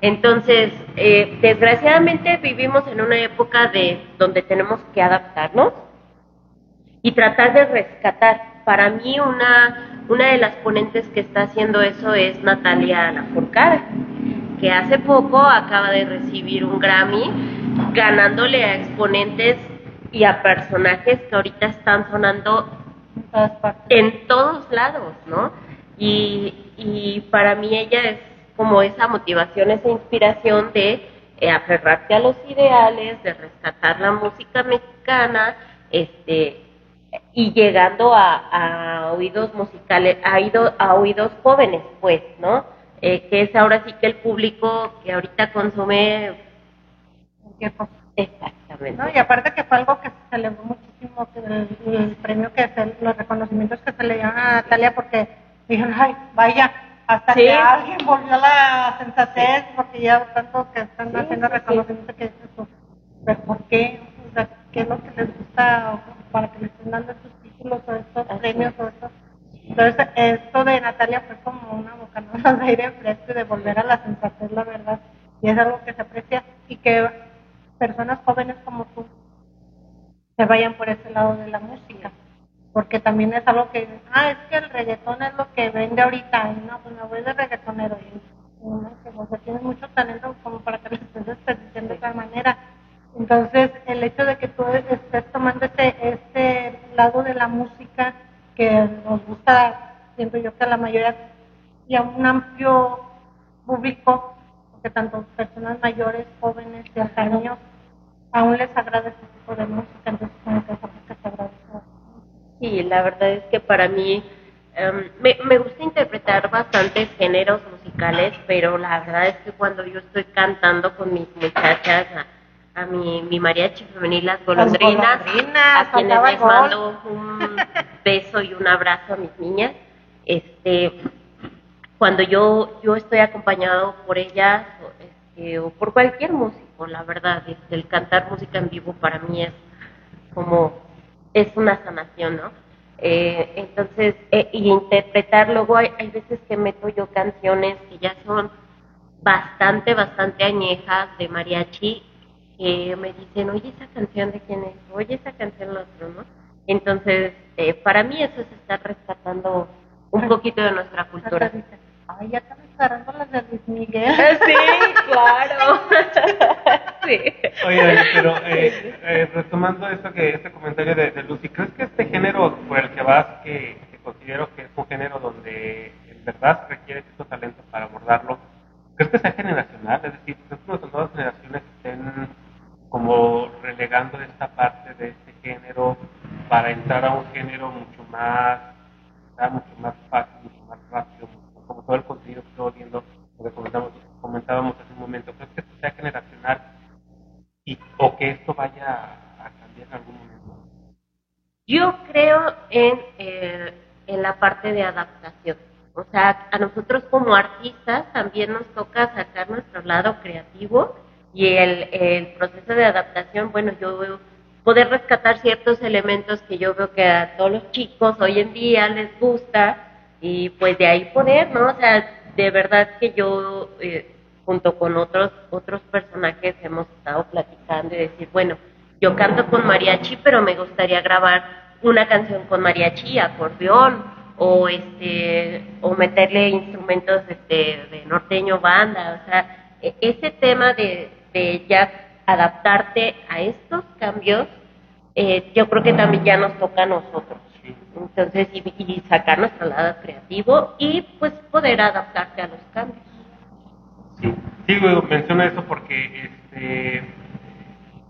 [SPEAKER 3] Entonces, eh, desgraciadamente vivimos en una época de donde tenemos que adaptarnos y tratar de rescatar. Para mí una, una de las ponentes que está haciendo eso es Natalia Lafourcade, que hace poco acaba de recibir un Grammy ganándole a exponentes y a personajes que ahorita están sonando
[SPEAKER 1] en
[SPEAKER 3] todos lados, ¿no? Y, y para mí ella es como esa motivación, esa inspiración de eh, aferrarte a los ideales, de rescatar la música mexicana, este, y llegando a, a oídos musicales, a, oído- a oídos jóvenes, pues, ¿no? Eh, que es ahora sí que el público que ahorita consume
[SPEAKER 1] Cualquier ¿no? Y aparte que fue algo que se celebró muchísimo, que el, el premio que se, los reconocimientos que se le dieron a Natalia porque dijeron, ay, vaya, hasta
[SPEAKER 3] Sí.
[SPEAKER 1] que alguien volvió a la sensatez, porque ya tanto que están
[SPEAKER 3] Sí,
[SPEAKER 1] haciendo reconocimientos que dices pero ¿por qué? O sea, ¿qué es lo que les gusta para que les estén dando estos títulos o estos
[SPEAKER 3] Así
[SPEAKER 1] premios o estos? Entonces, esto de Natalia fue como una bocanada de aire fresco y de volver a la sensatez, la verdad. Y es algo que se aprecia y que personas jóvenes como tú se vayan por ese lado de la música. Porque también es algo que, ah, es que el reggaetón es lo que vende ahorita. Y no, pues me voy de reggaetonero. Y ¿no? que o sea, tienes mucho talento como para que lo estés desperdiciando de esa manera. Entonces, el hecho de que tú estés tomando este, este lado de la música que nos gusta, siento yo que a la mayoría y a un amplio público, porque tanto personas mayores, jóvenes y hasta niños, aún les agrada este tipo de música, entonces como que esa música se agradece.
[SPEAKER 3] Sí, la verdad es que para mí em, me, me gusta interpretar bastantes géneros musicales, pero la verdad es que cuando yo estoy cantando con mis muchachas, a, a mi, mi mariachi femenil, las golondrinas, a quienes les mando un beso y un abrazo a mis niñas, este, cuando yo, yo estoy acompañado por ellas o, este, o por cualquier músico, la verdad, el cantar música en vivo para mí es como, es una sanación, ¿no? Eh, entonces, eh, y interpretar, luego hay, hay veces que meto yo canciones que ya son bastante, bastante añejas de mariachi, que me dicen, oye, esa canción de quién es, oye, esa canción la otro, ¿no? Entonces, eh, para mí eso es estar rescatando un poquito de nuestra cultura.
[SPEAKER 1] Hasta dices, Ay, ya están agarrando las de Luis Miguel.
[SPEAKER 3] Sí, claro. sí.
[SPEAKER 2] Oye, pero eh, eh, retomando esto que este comentario de, de Lucy, ¿crees que este género por el que vas, que, que considero que es un género donde en verdad se requiere cierto talento para abordarlo, ¿crees que sea generacional? Es decir, ¿crees que las nuevas generaciones estén como relegando esta parte de este género para entrar a un género mucho más, mucho más fácil, mucho más rápido, mucho- como todo el contenido que estoy viendo, lo que comentamos, comentábamos hace un momento, ¿crees que esto sea generacional y, o que esto vaya a, a cambiar en algún momento?
[SPEAKER 3] Yo creo en, eh, en parte de adaptación. O sea, a nosotros como artistas también nos toca sacar nuestro lado creativo y el, el proceso de adaptación, bueno, yo veo poder rescatar ciertos elementos que yo veo que a todos los chicos hoy en día les gusta y pues de ahí poder, ¿no? O sea, de verdad que yo eh, junto con otros otros personajes hemos estado platicando y decir, bueno, yo canto con mariachi, pero me gustaría grabar una canción con mariachi, acordeón o este o meterle instrumentos este, de norteño banda, o sea, e- ese tema de, de ya adaptarte a estos cambios, eh, yo creo que también ya nos toca a nosotros. Entonces, y, y sacar nuestro lado creativo y pues poder adaptarte a los cambios.
[SPEAKER 2] Sí, güey, menciono eso porque, este,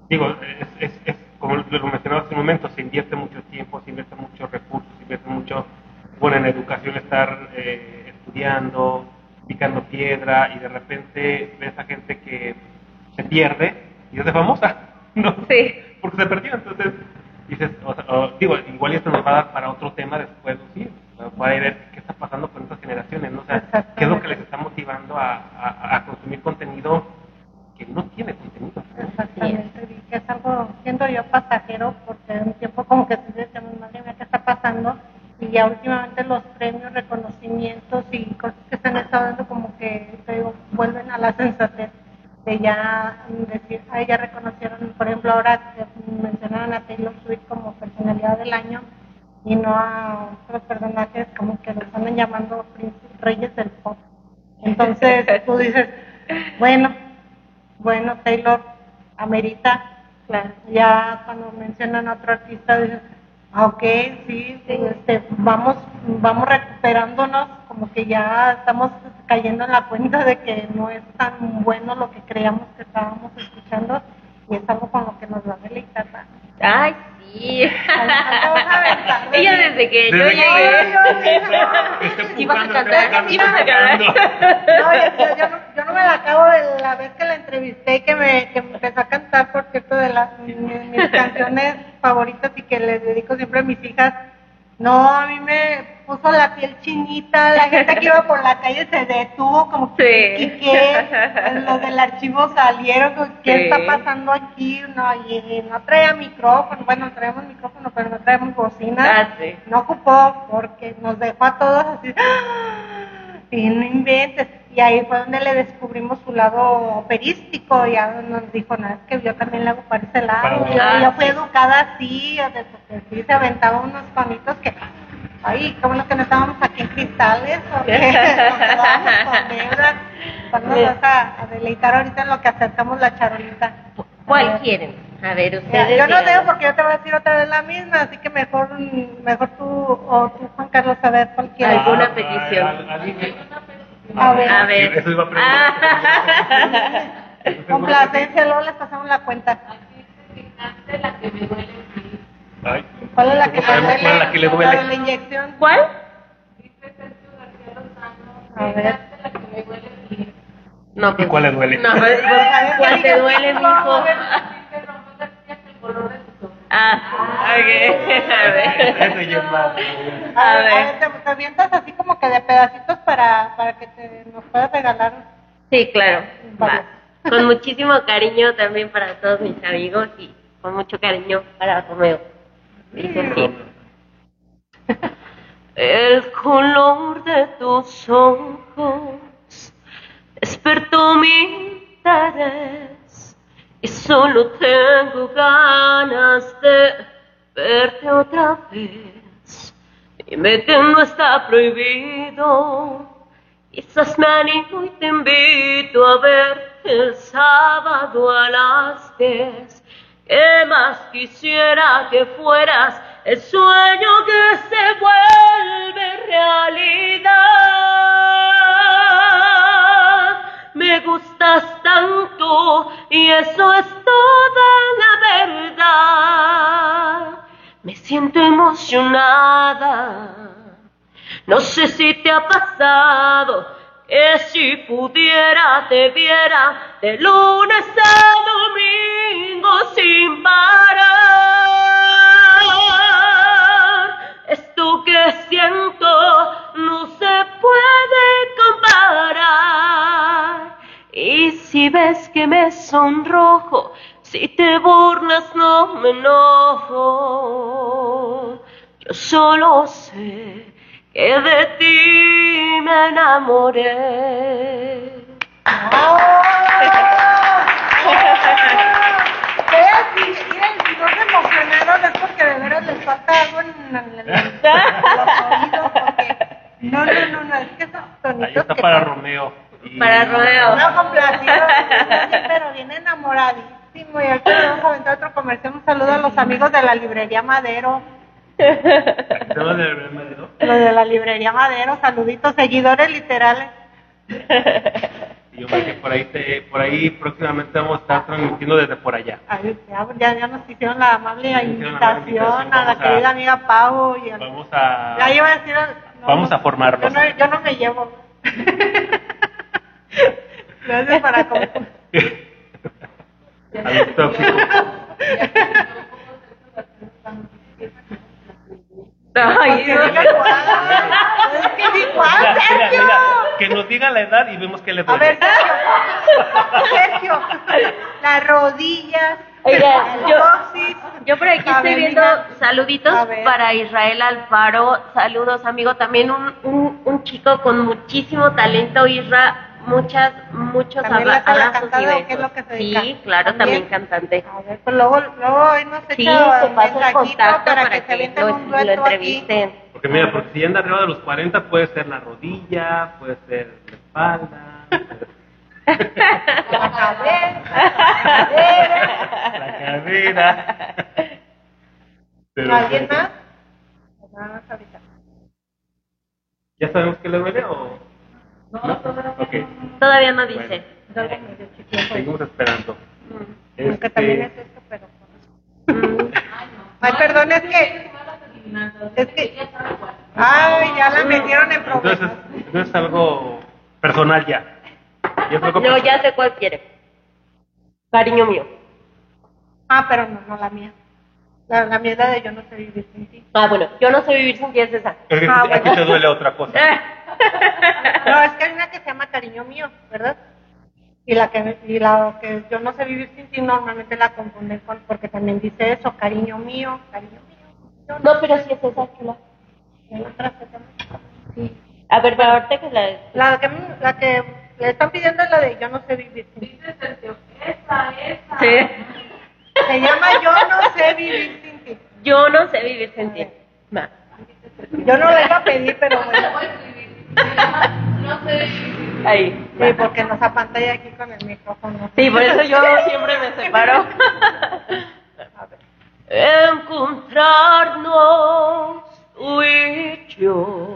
[SPEAKER 2] digo, es, es, es como lo mencionaba hace un momento, se invierte mucho tiempo, se invierte muchos recursos, se invierte mucho, bueno, en educación estar eh, estudiando, picando piedra y de repente ves a gente que se pierde y es de famosa, ¿no?
[SPEAKER 3] Sí.
[SPEAKER 2] Porque se perdió, entonces dices, o sea, o- digo, igual y esto nos va a dar para otro tema después, sí, para ir ver qué está pasando con estas generaciones, ¿no? O sea, qué es lo que les está motivando a, a, a consumir contenido que no tiene contenido.
[SPEAKER 1] Exactamente, y que es algo, siento yo, pasajero, porque un tiempo como que sí decíamos, madre mía, ¿qué está pasando? Y ya últimamente los premios, reconocimientos y cosas que se han estado dando como que, te digo, vuelven a la sensatez de ya decir, ay, ya reconocieron, por ejemplo, ahora que mencionaron a Taylor Swift como personalidad del año y no a otros personajes como que los andan llamando reyes del pop. Entonces tú dices, bueno, bueno, Taylor amerita,
[SPEAKER 3] Claro.
[SPEAKER 1] ya cuando mencionan a otro artista dices, ah, ok, sí, este, vamos, vamos recuperándonos, como que ya estamos cayendo en la cuenta de que no es tan bueno lo que creíamos que estábamos escuchando y es algo con lo que nos va a deleitar.
[SPEAKER 3] Ay,
[SPEAKER 1] aventar.
[SPEAKER 3] Ella desde que yo llegué.
[SPEAKER 2] Está
[SPEAKER 3] Ibas a cantar, ibas a.
[SPEAKER 1] No, yo, yo no, yo no me la acabo de la vez que la entrevisté y que me, que me empezó a cantar, por cierto, de las mis, mis canciones favoritas y que les dedico siempre a mis hijas. No, a mí me puso la piel chinita, la gente que iba por la calle se detuvo como que,
[SPEAKER 3] Sí.
[SPEAKER 1] ¿y qué? Los del archivo salieron, ¿qué
[SPEAKER 3] Sí.
[SPEAKER 1] está pasando aquí? No, y no traía micrófono, bueno, traemos micrófono, pero no traemos bocina
[SPEAKER 3] Ah, sí.
[SPEAKER 1] no ocupó porque nos dejó a todos así, ¡ah! y no inventes. Y ahí fue donde le descubrimos su lado operístico, ya nos dijo, no, es que yo también le hago para ese lado.
[SPEAKER 2] Para
[SPEAKER 1] Y yo, fui educada así, o de- porque sí se aventaba unos conitos que, ay, qué bueno que no estábamos aquí en cristales, porque nos quedábamos con deudas. ¿Cuál nos vas a, a deleitar ahorita en lo que acercamos la charolita?
[SPEAKER 3] ¿Cuál quieren? A ver, ustedes.
[SPEAKER 1] yo no debo porque yo te voy a decir otra vez la misma, así que mejor, mejor tú o tú, Juan Carlos, a ver cuál quieres.
[SPEAKER 3] Alguna
[SPEAKER 2] Ah,
[SPEAKER 3] petición.
[SPEAKER 2] ah,
[SPEAKER 1] A ver,
[SPEAKER 3] A ver.
[SPEAKER 2] Eso iba a preguntar.
[SPEAKER 1] Complacencia, luego les pasamos la cuenta.
[SPEAKER 4] Aquí se la que me duele.
[SPEAKER 2] Ay,
[SPEAKER 1] ¿Cuál es la que,
[SPEAKER 2] Sabemos
[SPEAKER 1] le
[SPEAKER 2] cuál es la que le duele.
[SPEAKER 1] La de la inyección.
[SPEAKER 3] ¿Cuál?
[SPEAKER 1] A ver.
[SPEAKER 4] duele.
[SPEAKER 3] No,
[SPEAKER 2] ¿Y
[SPEAKER 3] pues.
[SPEAKER 2] cuál le duele?
[SPEAKER 3] No, pues, ¿cuál te duele, mijo?
[SPEAKER 4] Ojos.
[SPEAKER 3] Ah, ok. A ver.
[SPEAKER 2] Eso ya es más.
[SPEAKER 1] A, ver, a
[SPEAKER 3] ver.
[SPEAKER 1] ver, te, te avientas así como que de pedacitos para, para que te, nos puedas regalar.
[SPEAKER 3] Sí, claro. Va. Con muchísimo cariño también para todos mis amigos y con mucho cariño para Romeo. El color de tus ojos despertó mi interés y solo tengo ganas de verte otra vez. Dime que no está prohibido. Quizás me animo y te invito a ver el sábado a las 10. ¿Qué más quisiera que fueras el sueño que se vuelve realidad? Me gustas tanto y eso es toda la verdad. Me siento emocionada. No sé si te ha pasado que si pudiera te viera de lunes a domingo sin parar. Esto que siento no se puede comparar. Y si ves que me sonrojo, si te burlas no me enojo. Yo solo sé que de ti me enamoré.
[SPEAKER 1] Veas, y, miren, si no se emocionaron es porque de veras les falta algo en, los oídos, porque no, no, no, no, es que esos
[SPEAKER 2] Ahí
[SPEAKER 1] tonitos
[SPEAKER 2] está
[SPEAKER 1] que
[SPEAKER 2] para Romeo. Y-
[SPEAKER 3] Para Romeo.
[SPEAKER 1] No complacido, pero bien enamoradísimo. Y ahorita le vamos a aventar otro comercial. Un saludo a los amigos de la librería Madero.
[SPEAKER 2] ¿Se llama de Romeo?
[SPEAKER 1] Los de la librería Madero, saluditos, seguidores literales.
[SPEAKER 2] Yo que por ahí, te- por ahí próximamente vamos a estar transmitiendo desde por allá.
[SPEAKER 1] Ay, ya, ya, nos hicieron la amable
[SPEAKER 2] Nos la
[SPEAKER 1] invitación
[SPEAKER 2] invitación.
[SPEAKER 1] a la
[SPEAKER 2] a-
[SPEAKER 1] querida amiga Pau y al-
[SPEAKER 2] Vamos a...
[SPEAKER 1] Ya iba a decir. no,
[SPEAKER 2] Vamos a formarnos.
[SPEAKER 1] Yo no, yo no me llevo. Gracias para como.
[SPEAKER 2] a.
[SPEAKER 3] Ay.
[SPEAKER 1] Es que di cuál,
[SPEAKER 2] Mira, mira,
[SPEAKER 1] Sergio.
[SPEAKER 2] mira, que nos diga la edad y vemos que le
[SPEAKER 1] A
[SPEAKER 2] duele.
[SPEAKER 1] ver, Sergio. Sergio. Las rodillas.
[SPEAKER 3] Oiga, yo-. Yo por aquí
[SPEAKER 1] A
[SPEAKER 3] estoy viendo saluditos
[SPEAKER 1] A
[SPEAKER 3] para Israel Alfaro. Saludos, amigo. También un, un, un chico con muchísimo talento, Isra. Muchas, muchos
[SPEAKER 1] ¿También le
[SPEAKER 3] abra- abrazos y besos.
[SPEAKER 1] es lo que se dedica?
[SPEAKER 3] Sí, claro,
[SPEAKER 1] ¿También?
[SPEAKER 3] también cantante.
[SPEAKER 1] A ver, pues luego, luego ahí nos
[SPEAKER 3] Sí, te paso el contacto
[SPEAKER 1] para, que se avienten
[SPEAKER 3] lo,
[SPEAKER 1] un
[SPEAKER 3] lo
[SPEAKER 1] aquí.
[SPEAKER 3] entrevisten.
[SPEAKER 2] Porque mira, porque si anda arriba de los 40 puede ser la rodilla, puede ser la espalda,
[SPEAKER 1] La cabeza.
[SPEAKER 2] la cadera. Pero,
[SPEAKER 1] ¿Alguien más? Pues ahorita.
[SPEAKER 2] ¿Ya sabemos que le duele o...?
[SPEAKER 4] No,
[SPEAKER 2] ¿No?
[SPEAKER 4] todavía
[SPEAKER 2] Ok,
[SPEAKER 3] Todavía no dice.
[SPEAKER 2] Seguimos esperando.
[SPEAKER 1] Aunque
[SPEAKER 2] Este,
[SPEAKER 1] también es esto, pero...
[SPEAKER 3] Mm.
[SPEAKER 1] Ay, perdón, es que... Es que... Ay, ya la metieron en problemas.
[SPEAKER 2] entonces es algo personal ya. Algo
[SPEAKER 3] No,
[SPEAKER 2] personal.
[SPEAKER 3] ya sé cuál quiere. Cariño mío.
[SPEAKER 1] Ah, pero no, no la mía. La, la mía es la de yo no sé vivir sin ti.
[SPEAKER 3] Ah, bueno, yo no sé vivir sin ti, es esa.
[SPEAKER 2] Es que
[SPEAKER 1] Ah,
[SPEAKER 2] te duele otra cosa.
[SPEAKER 1] No, es que hay una que se llama Cariño Mío, ¿verdad? Y la que y la que yo no sé vivir sin ti normalmente la confunden con porque también dice eso, cariño mío, cariño mío.
[SPEAKER 3] No, pero sí es esa, chula.
[SPEAKER 1] Hay otra que se llama-
[SPEAKER 3] Sí. A ver, pero ahorita que la...
[SPEAKER 1] La que la que le están pidiendo es la de yo no sé vivir sin ti.
[SPEAKER 4] Dice esa, esa.
[SPEAKER 3] Sí.
[SPEAKER 1] Se llama yo no sé vivir sin ti.
[SPEAKER 3] Yo no sé vivir sin ti. Va.
[SPEAKER 1] Yo no la iba a pedir, pero bueno.
[SPEAKER 4] No sé.
[SPEAKER 3] Ahí.
[SPEAKER 1] Sí, porque nos apantalla aquí con el micrófono.
[SPEAKER 3] Sí, por eso yo siempre me separo. Encontrarnos tú y yo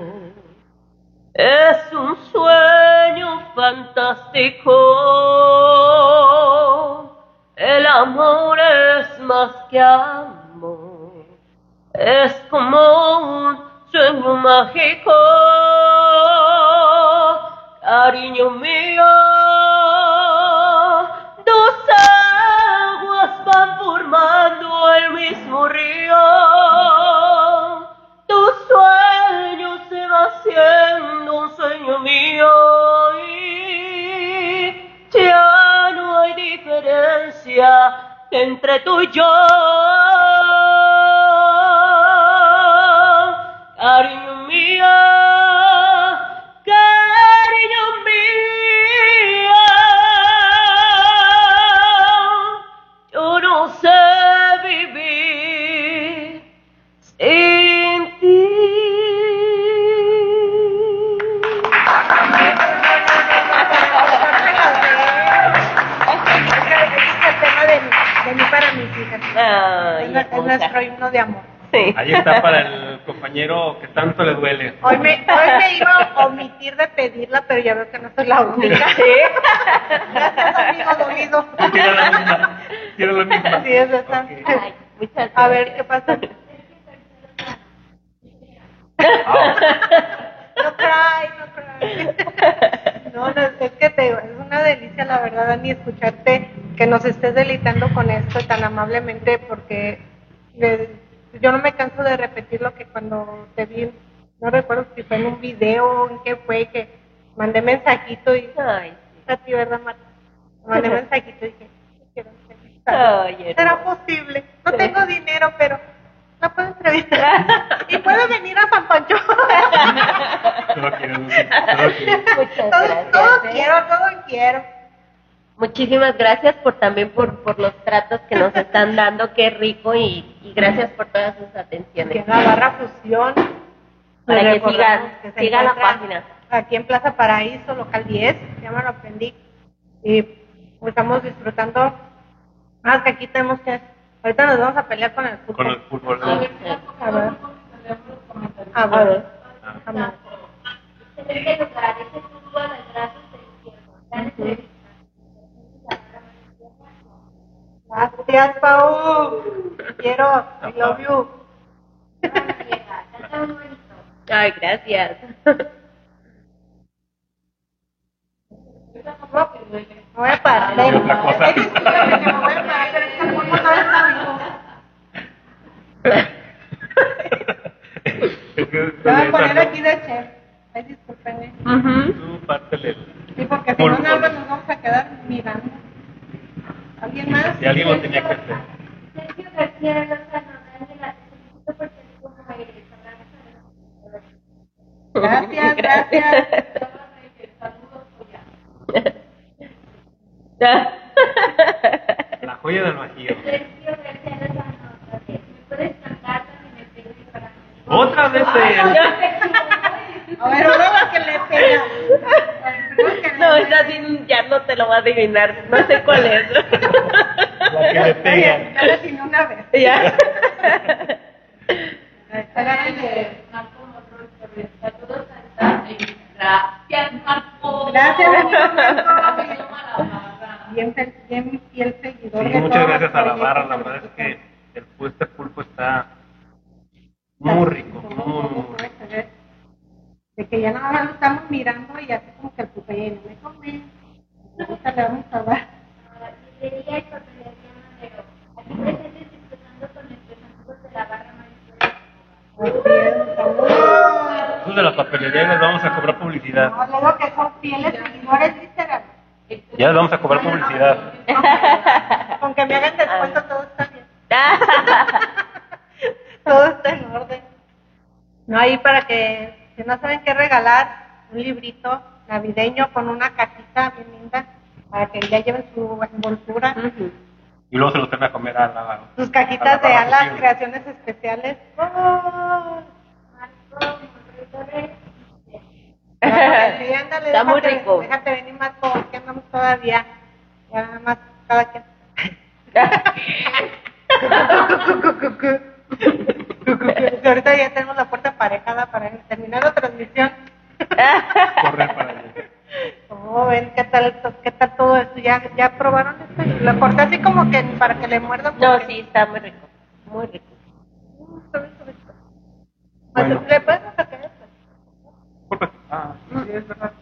[SPEAKER 3] es un sueño fantástico. El amor es más que amor, es como un sueño mágico. Cariño mío, dos aguas van formando el mismo río. Tu sueño se va haciendo un sueño mío ya no hay diferencia entre tú y yo. Cariño mío, cariño mío, yo no sé vivir sin ti.
[SPEAKER 1] Ese es el tema de, mi- de mí para mis hijas.
[SPEAKER 3] Ay,
[SPEAKER 1] Es, nuestro himno de amor.
[SPEAKER 3] Sí.
[SPEAKER 2] Ahí está para el compañero que tanto le duele.
[SPEAKER 1] Hoy me, hoy me iba a omitir de pedirla, pero ya veo que no soy la única. Gracias, amigo dolido.
[SPEAKER 2] Tiene la misma. Tiene la misma.
[SPEAKER 1] Sí, es esa.
[SPEAKER 2] Ok.
[SPEAKER 3] Ay, muchas gracias.
[SPEAKER 1] A ver, ¿qué pasa? No cry, no cry. No, no, es que te digo, es una delicia, la verdad, Dani, escucharte que nos estés deleitando con esto tan amablemente, porque de- yo no me canso de repetir lo que cuando te vi, no recuerdo si fue en un video, en qué fue, que mandé mensajito y
[SPEAKER 3] Ay,
[SPEAKER 1] a ti, ¿verdad, Marta? Mandé mensajito y dije, quiero entrevistar. ¿Será posible? No tengo dinero, pero la puedo entrevistar. y puedo venir a San Pancho.
[SPEAKER 2] Todo quiere, Lucy, todo
[SPEAKER 3] gracias.
[SPEAKER 1] todo
[SPEAKER 3] ¿eh?
[SPEAKER 1] quiero, todo quiero.
[SPEAKER 3] Muchísimas gracias por también por, por los tratos que nos están dando, qué rico y, y gracias por todas sus
[SPEAKER 1] Que
[SPEAKER 3] atenciones.
[SPEAKER 1] en la barra fusión.
[SPEAKER 3] Para que sigan,
[SPEAKER 1] que se
[SPEAKER 3] sigan la página.
[SPEAKER 1] Aquí en Plaza Paraíso, local 10, se llama Lo Aprendí. Y pues, estamos disfrutando. Más que aquí tenemos que. Ahorita nos vamos a pelear con el fútbol.
[SPEAKER 2] Con el fútbol.
[SPEAKER 4] A ver.
[SPEAKER 1] A ver.
[SPEAKER 4] comentarios.
[SPEAKER 1] A
[SPEAKER 3] A
[SPEAKER 1] ver.
[SPEAKER 3] ver.
[SPEAKER 1] A ver.
[SPEAKER 5] Excelente lugar, ese fútbol al brazo del izquierdo. Gran entrevista.
[SPEAKER 1] Gracias, Pau. Quiero. I love you.
[SPEAKER 3] Ay, gracias.
[SPEAKER 1] Me voy a parar.
[SPEAKER 2] Y otra cosa.
[SPEAKER 1] Ay, discúlpame que me voy a parar, pero es que el fútbol no está vivo.
[SPEAKER 2] Es que
[SPEAKER 1] Me voy a poner aquí de chef. Ay, discúlpenme.
[SPEAKER 3] Ujú.
[SPEAKER 2] Tú pártele el-
[SPEAKER 1] Sí, porque si no, más nos vamos a quedar mirando. ¿Alguien más?
[SPEAKER 2] Si alguien lo tenía que hacer.
[SPEAKER 5] Sergio García Lozano, Daniela, te felicito por ser como eres. Abrazo
[SPEAKER 1] Gracias, gracias.
[SPEAKER 2] La joya del
[SPEAKER 5] Lozano, otra vez.
[SPEAKER 1] A ver, ahora que le pega.
[SPEAKER 3] No, esa sí ya no te lo va a adivinar. No sé cuál es.
[SPEAKER 2] La que le pega.
[SPEAKER 1] Ya le atiné una vez.
[SPEAKER 3] Ya.
[SPEAKER 4] Gracias, Marco.
[SPEAKER 1] Gracias,
[SPEAKER 4] Marco.
[SPEAKER 1] Marco. Bien, bien fiel seguidor.
[SPEAKER 2] Sí,
[SPEAKER 1] de
[SPEAKER 2] muchas gracias a la barra. La verdad es que el pu- este pulpo está muy rico, muy, muy, muy rico.
[SPEAKER 1] De que ya nada más lo estamos mirando y así como que el pupe no me come. Ahorita le vamos a dar.
[SPEAKER 5] Librería y papelería Madero. Aquí presentes disfrutando con nuestros amigos de la barra Marisol.
[SPEAKER 1] Así es, saludos.
[SPEAKER 2] Nosotros de la papelería les vamos a cobrar publicidad.
[SPEAKER 1] No, le digo que son fieles seguidores, ¿viste? Gaby?
[SPEAKER 2] Ya les vamos a cobrar publicidad.
[SPEAKER 1] Con que me hagan descuento todo está bien. todo está en orden. No, ahí para que, si no saben qué regalar, un librito navideño con una cajita bien linda, para que ya lleven su envoltura.
[SPEAKER 3] Ujú.
[SPEAKER 2] Y luego se los traen a comer a la
[SPEAKER 1] Sus
[SPEAKER 2] a
[SPEAKER 1] cajitas de
[SPEAKER 2] barra
[SPEAKER 1] alas, creaciones especiales. ¡Oh!
[SPEAKER 5] Marco.
[SPEAKER 1] Sí, ándale,
[SPEAKER 3] Está muy
[SPEAKER 1] déjate-
[SPEAKER 3] rico.
[SPEAKER 1] Déjate venir más porque andamos todavía. Ya nada más cada quien. Ahorita ya tenemos la puerta emparejada para terminar la transmisión.
[SPEAKER 2] Correr para allá.
[SPEAKER 1] ¿Cómo ven? ¿Qué tal, qué tal todo esto? ¿Ya, ya probaron esto? Lo corté así como que para que le muerdan.
[SPEAKER 3] No, sí, está muy rico. Muy rico.
[SPEAKER 1] Está bien, está.
[SPEAKER 2] Bueno.
[SPEAKER 1] ¿Le puedes sacar esto?
[SPEAKER 2] Ah, sí, es verdad.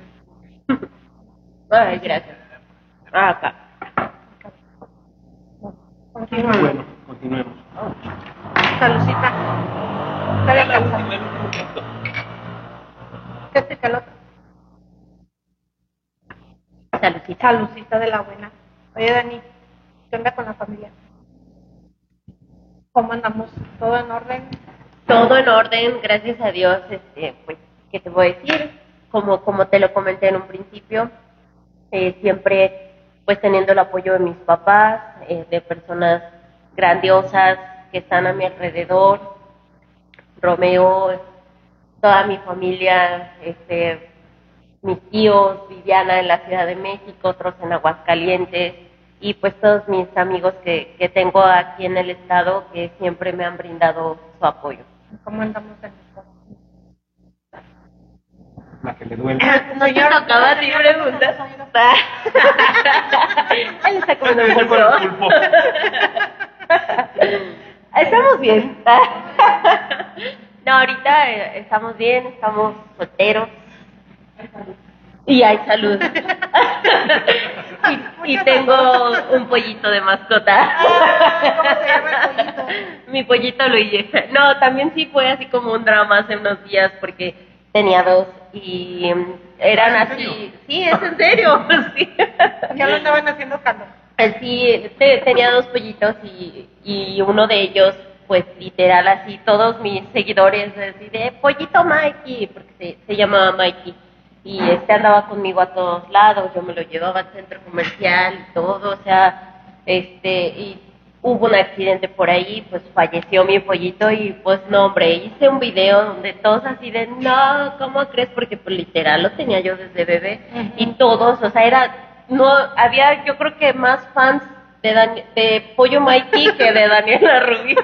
[SPEAKER 3] Ay, gracias. Ah, acá.
[SPEAKER 2] Bueno, continuemos.
[SPEAKER 1] Salucita. Está bien,
[SPEAKER 2] La
[SPEAKER 1] cansada.
[SPEAKER 2] última, el último punto.
[SPEAKER 1] ¿Qué?
[SPEAKER 3] Saludcita.
[SPEAKER 1] Salucita de la buena. Oye, Dani, ¿qué onda con la familia? ¿Cómo andamos? ¿Todo en orden?
[SPEAKER 3] Todo en orden, gracias a Dios. Este, pues, ¿qué te voy a decir? Como, como te lo comenté en un principio, eh, siempre pues teniendo el apoyo de mis papás, eh, de personas grandiosas que están a mi alrededor, Romeo, toda mi familia, este, mis tíos, Viviana en la Ciudad de México, otros en Aguascalientes, y pues todos mis amigos que, que tengo aquí en el estado que siempre me han brindado su apoyo.
[SPEAKER 1] ¿Cómo andamos en?
[SPEAKER 2] La que le duele.
[SPEAKER 3] No, yo no acabas de preguntar. Él está comiendo
[SPEAKER 2] por
[SPEAKER 3] pulpo. Estamos bien. No, ahorita eh, estamos bien, estamos solteros. Y hay salud. Y, y tengo un pollito de mascota.
[SPEAKER 1] ¿Cómo se llama el pollito?
[SPEAKER 3] Mi pollito Luigi. No, también sí fue así como un drama hace unos días porque tenía dos y mm, eran
[SPEAKER 2] ¿En
[SPEAKER 3] así. Sí, es en serio. Sí.
[SPEAKER 1] Ya lo andaban haciendo calor.
[SPEAKER 3] Eh, Sí, te- tenía dos pollitos y, y uno de ellos, pues literal así, todos mis seguidores, así de pollito Mikey, porque se, se llamaba Mikey. Y este andaba conmigo a todos lados, yo me lo llevaba al centro comercial y todo, o sea, este, y hubo un accidente por ahí, pues falleció mi pollito y pues no, hombre, hice un video donde todos así de, no, ¿cómo crees? Porque pues literal lo tenía yo desde bebé y todos, o sea, era, no, había yo creo que más fans de, Dan- de Pollo Mikey que de Daniela Rubí.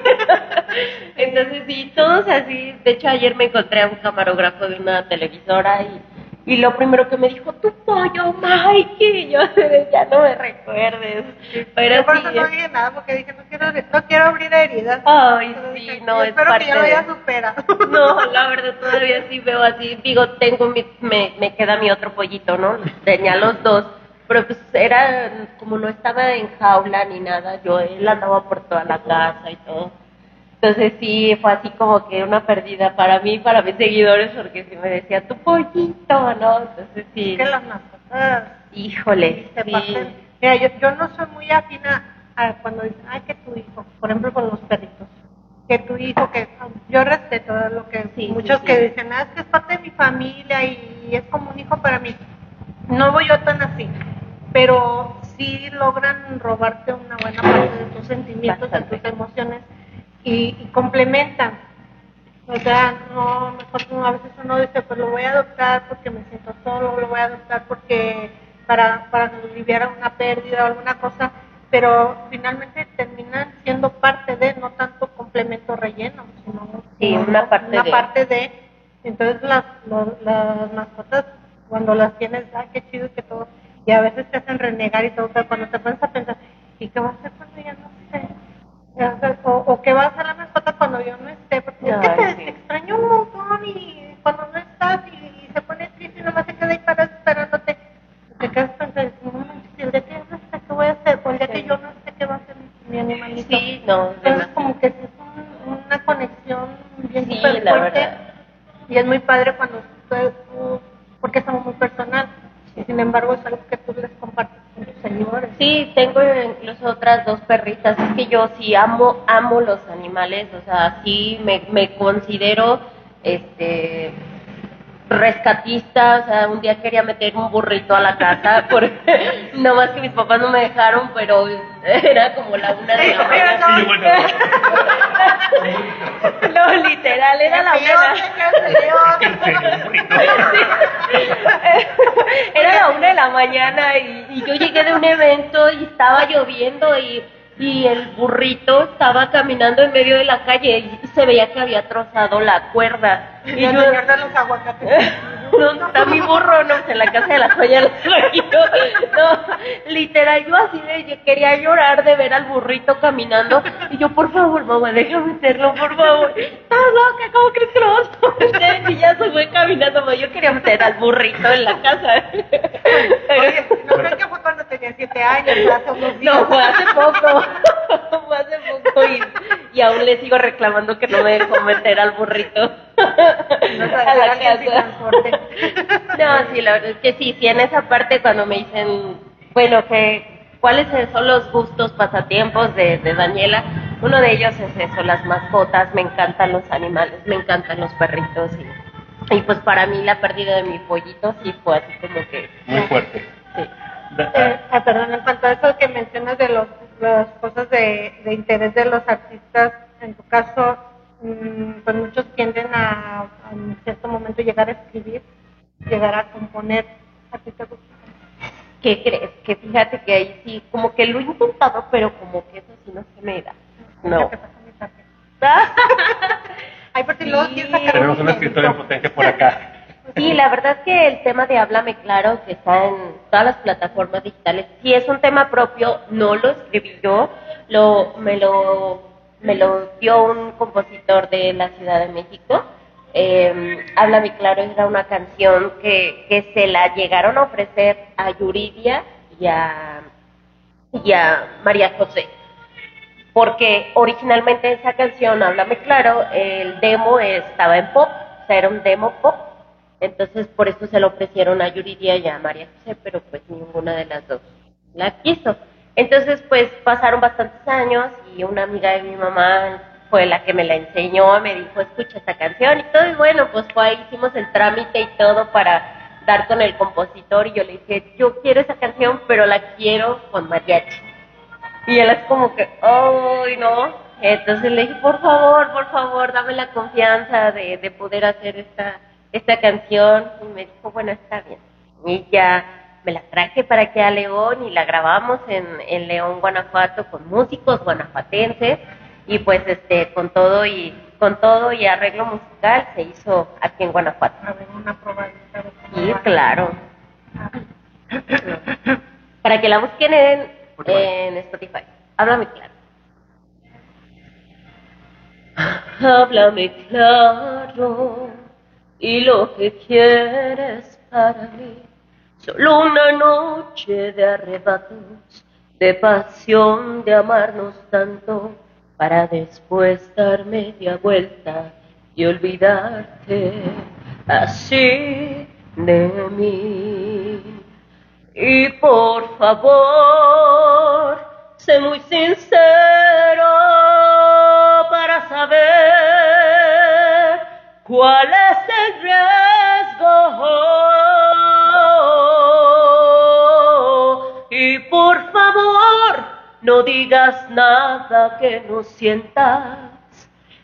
[SPEAKER 3] Entonces sí, todos así, de hecho ayer me encontré a un camarógrafo de una televisora y, y lo primero que me dijo, tu pollo Mikey, y yo ya no me recuerdes. Pero
[SPEAKER 1] por
[SPEAKER 3] sí,
[SPEAKER 1] eso no dije nada porque dije, no quiero, no quiero abrir heridas.
[SPEAKER 3] Ay,
[SPEAKER 1] Pero
[SPEAKER 3] sí,
[SPEAKER 1] dije,
[SPEAKER 3] no, es
[SPEAKER 1] Espero
[SPEAKER 3] parte
[SPEAKER 1] que ya lo haya superado.
[SPEAKER 3] No, la verdad todavía sí veo así, digo, tengo mi, me, me queda mi otro pollito, ¿no? Tenía los dos, pero pues era, como no estaba en jaula ni nada, yo, él andaba por toda la casa y todo. Entonces sí, fue así como que una pérdida para mí, para mis seguidores, porque si me decía, tu pollito, ¿no? Entonces sí,
[SPEAKER 1] que las mascotas
[SPEAKER 3] híjole,
[SPEAKER 1] se
[SPEAKER 3] sí.
[SPEAKER 1] pasen. Mira, yo, yo no soy muy afina a cuando dicen, ay, que tu hijo, por ejemplo, con los perritos, que tu hijo, que yo respeto lo que
[SPEAKER 3] Sí,
[SPEAKER 1] muchos
[SPEAKER 3] sí,
[SPEAKER 1] que
[SPEAKER 3] sí.
[SPEAKER 1] dicen, ah, es que es parte de mi familia y es como un hijo para mí. No voy yo tan así, pero sí logran robarte una buena parte de tus sentimientos, de tus emociones y, y complementan. O sea, no, mejor a veces uno dice, pues lo voy a adoptar porque me siento solo, lo voy a adoptar porque para, para aliviar una pérdida o alguna cosa, pero finalmente terminan siendo parte de, no tanto complemento relleno, sino
[SPEAKER 3] Sí, una parte
[SPEAKER 1] una
[SPEAKER 3] de.
[SPEAKER 1] parte de. Entonces las, lo- las mascotas, cuando las tienes, ay, qué chido que todo, y a veces te hacen renegar y todo, pero cuando te pones a pensar, ¿y qué va a hacer cuando ya no esté? O, o, qué va a hacer la mascota cuando yo no esté, porque es que
[SPEAKER 3] Ay,
[SPEAKER 1] te,
[SPEAKER 3] sí.
[SPEAKER 1] te extraño un montón y cuando no estás y, y se pone triste y nomás se queda ahí parado esperándote, te quedas pensando, no manches, el día que yo no esté, ¿qué voy a hacer? O el día que yo no esté, ¿qué va a hacer mi, animalito?
[SPEAKER 3] Sí, no,
[SPEAKER 1] Entonces como que sí es un- una conexión bien
[SPEAKER 3] Sí,
[SPEAKER 1] fuerte
[SPEAKER 3] verdad.
[SPEAKER 1] y es muy padre cuando tú, tú- porque es algo muy personal y sin embargo es algo que tú les compartes con tus seguidores.
[SPEAKER 3] Sí, tengo incluso otras dos perritas. Es que yo sí amo, amo los animales. O sea, sí me, me considero, este, rescatista, o sea, un día quería meter un burrito a la casa, porque no más que mis papás no me dejaron, pero era como la una de la mañana.
[SPEAKER 2] Y bueno,
[SPEAKER 3] No, literal, era la una. Era la una de la mañana y, y yo llegué de un evento y estaba lloviendo y, y el burrito estaba caminando en medio de la calle y se veía que había trozado la cuerda.
[SPEAKER 1] Y
[SPEAKER 3] yo,
[SPEAKER 1] los aguacates.
[SPEAKER 3] ¿dónde está mi burro? No, en la casa de la joya lo. No, literal, yo así de, yo quería llorar de ver al burrito caminando. Y yo, por favor, mamá, déjame meterlo, por favor. Estás loca, ¿cómo crees que lo vas a meter? Y ya se fue caminando, mamá. Yo quería meter al burrito en la casa.
[SPEAKER 1] Oye, ¿no creo que fue cuando tenía siete años, hace unos días?
[SPEAKER 3] No, fue hace poco. Fue hace poco y, y aún le sigo reclamando que no me dejó meter al burrito
[SPEAKER 1] No
[SPEAKER 3] a la casa. No, sí, la verdad es que sí, sí, en esa parte cuando me dicen, bueno, que cuáles son los gustos, pasatiempos de, de Daniela, uno de ellos es eso, las mascotas, me encantan los animales, me encantan los perritos y, y pues para mí la pérdida de mi pollito sí fue así como que,
[SPEAKER 2] muy fuerte.
[SPEAKER 3] sí.
[SPEAKER 1] Eh, ah, perdón, en cuanto a eso que mencionas de los, las cosas de, de interés de los artistas, en tu caso, mm, pues muchos tienden a, a en cierto momento llegar a escribir, llegar a componer. ¿A ti te gusta?
[SPEAKER 3] ¿Qué crees? Que fíjate que ahí sí, como que lo he intentado, pero como que eso sí no se me da. No.
[SPEAKER 1] ¿Qué pasa, mi? Ay, porque luego
[SPEAKER 3] Sí.
[SPEAKER 1] quieres sacar
[SPEAKER 2] Tenemos un
[SPEAKER 1] un
[SPEAKER 2] escritorio potente por acá.
[SPEAKER 3] Sí, la verdad que el tema de Háblame Claro, que está en todas las plataformas digitales, sí es un tema propio, no lo escribí yo, lo, me, lo, me lo dio un compositor de la Ciudad de México. Eh, Háblame Claro era una canción que, que se la llegaron a ofrecer a Yuridia y a, y a María José porque originalmente esa canción, Háblame Claro, el demo estaba en pop, o sea, era un demo pop, entonces por eso se lo ofrecieron a Yuridia y a María José, pero pues ninguna de las dos la quiso. Entonces pues pasaron bastantes años y una amiga de mi mamá fue la que me la enseñó, me dijo, escucha esta canción y todo, y bueno, pues fue ahí, hicimos el trámite y todo para dar con el compositor y yo le dije, yo quiero esa canción, pero la quiero con mariachi. Y él es como que, ¡ay, no! Entonces le dije, por favor, por favor, dame la confianza de, de poder hacer esta, esta canción. Y me dijo, bueno, está bien. Y ya me la traje para aquí a León y la grabamos en, en León, Guanajuato, con músicos guanajuatenses. Y pues este, con todo y con todo y arreglo musical se hizo aquí en Guanajuato.
[SPEAKER 1] A ver, una probadita de
[SPEAKER 3] Sí, claro. Para que la busquen en, en Spotify. Háblame claro. Háblame claro y lo que quieres para mí. Solo una noche de arrebatos, de pasión, de amarnos tanto, para después dar media vuelta y olvidarte así de mí. Y por favor, sé muy sincero para saber cuál es Y por favor, no digas nada que no sientas.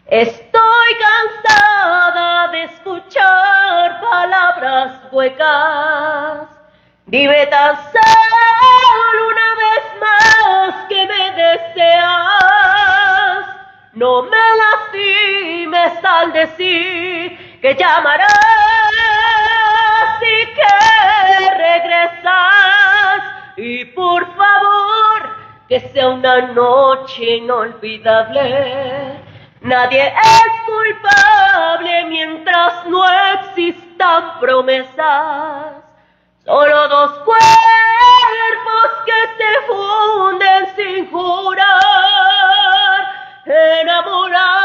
[SPEAKER 3] Estoy cansada de escuchar palabras huecas. Dime tan solo una vez más que me deseas. No me lastimes al decir que llamarás y que regresas. Y por favor, que sea una noche inolvidable. Nadie es culpable mientras no existan promesas. Solo dos cuerpos que se funden sin jurar enamorarse.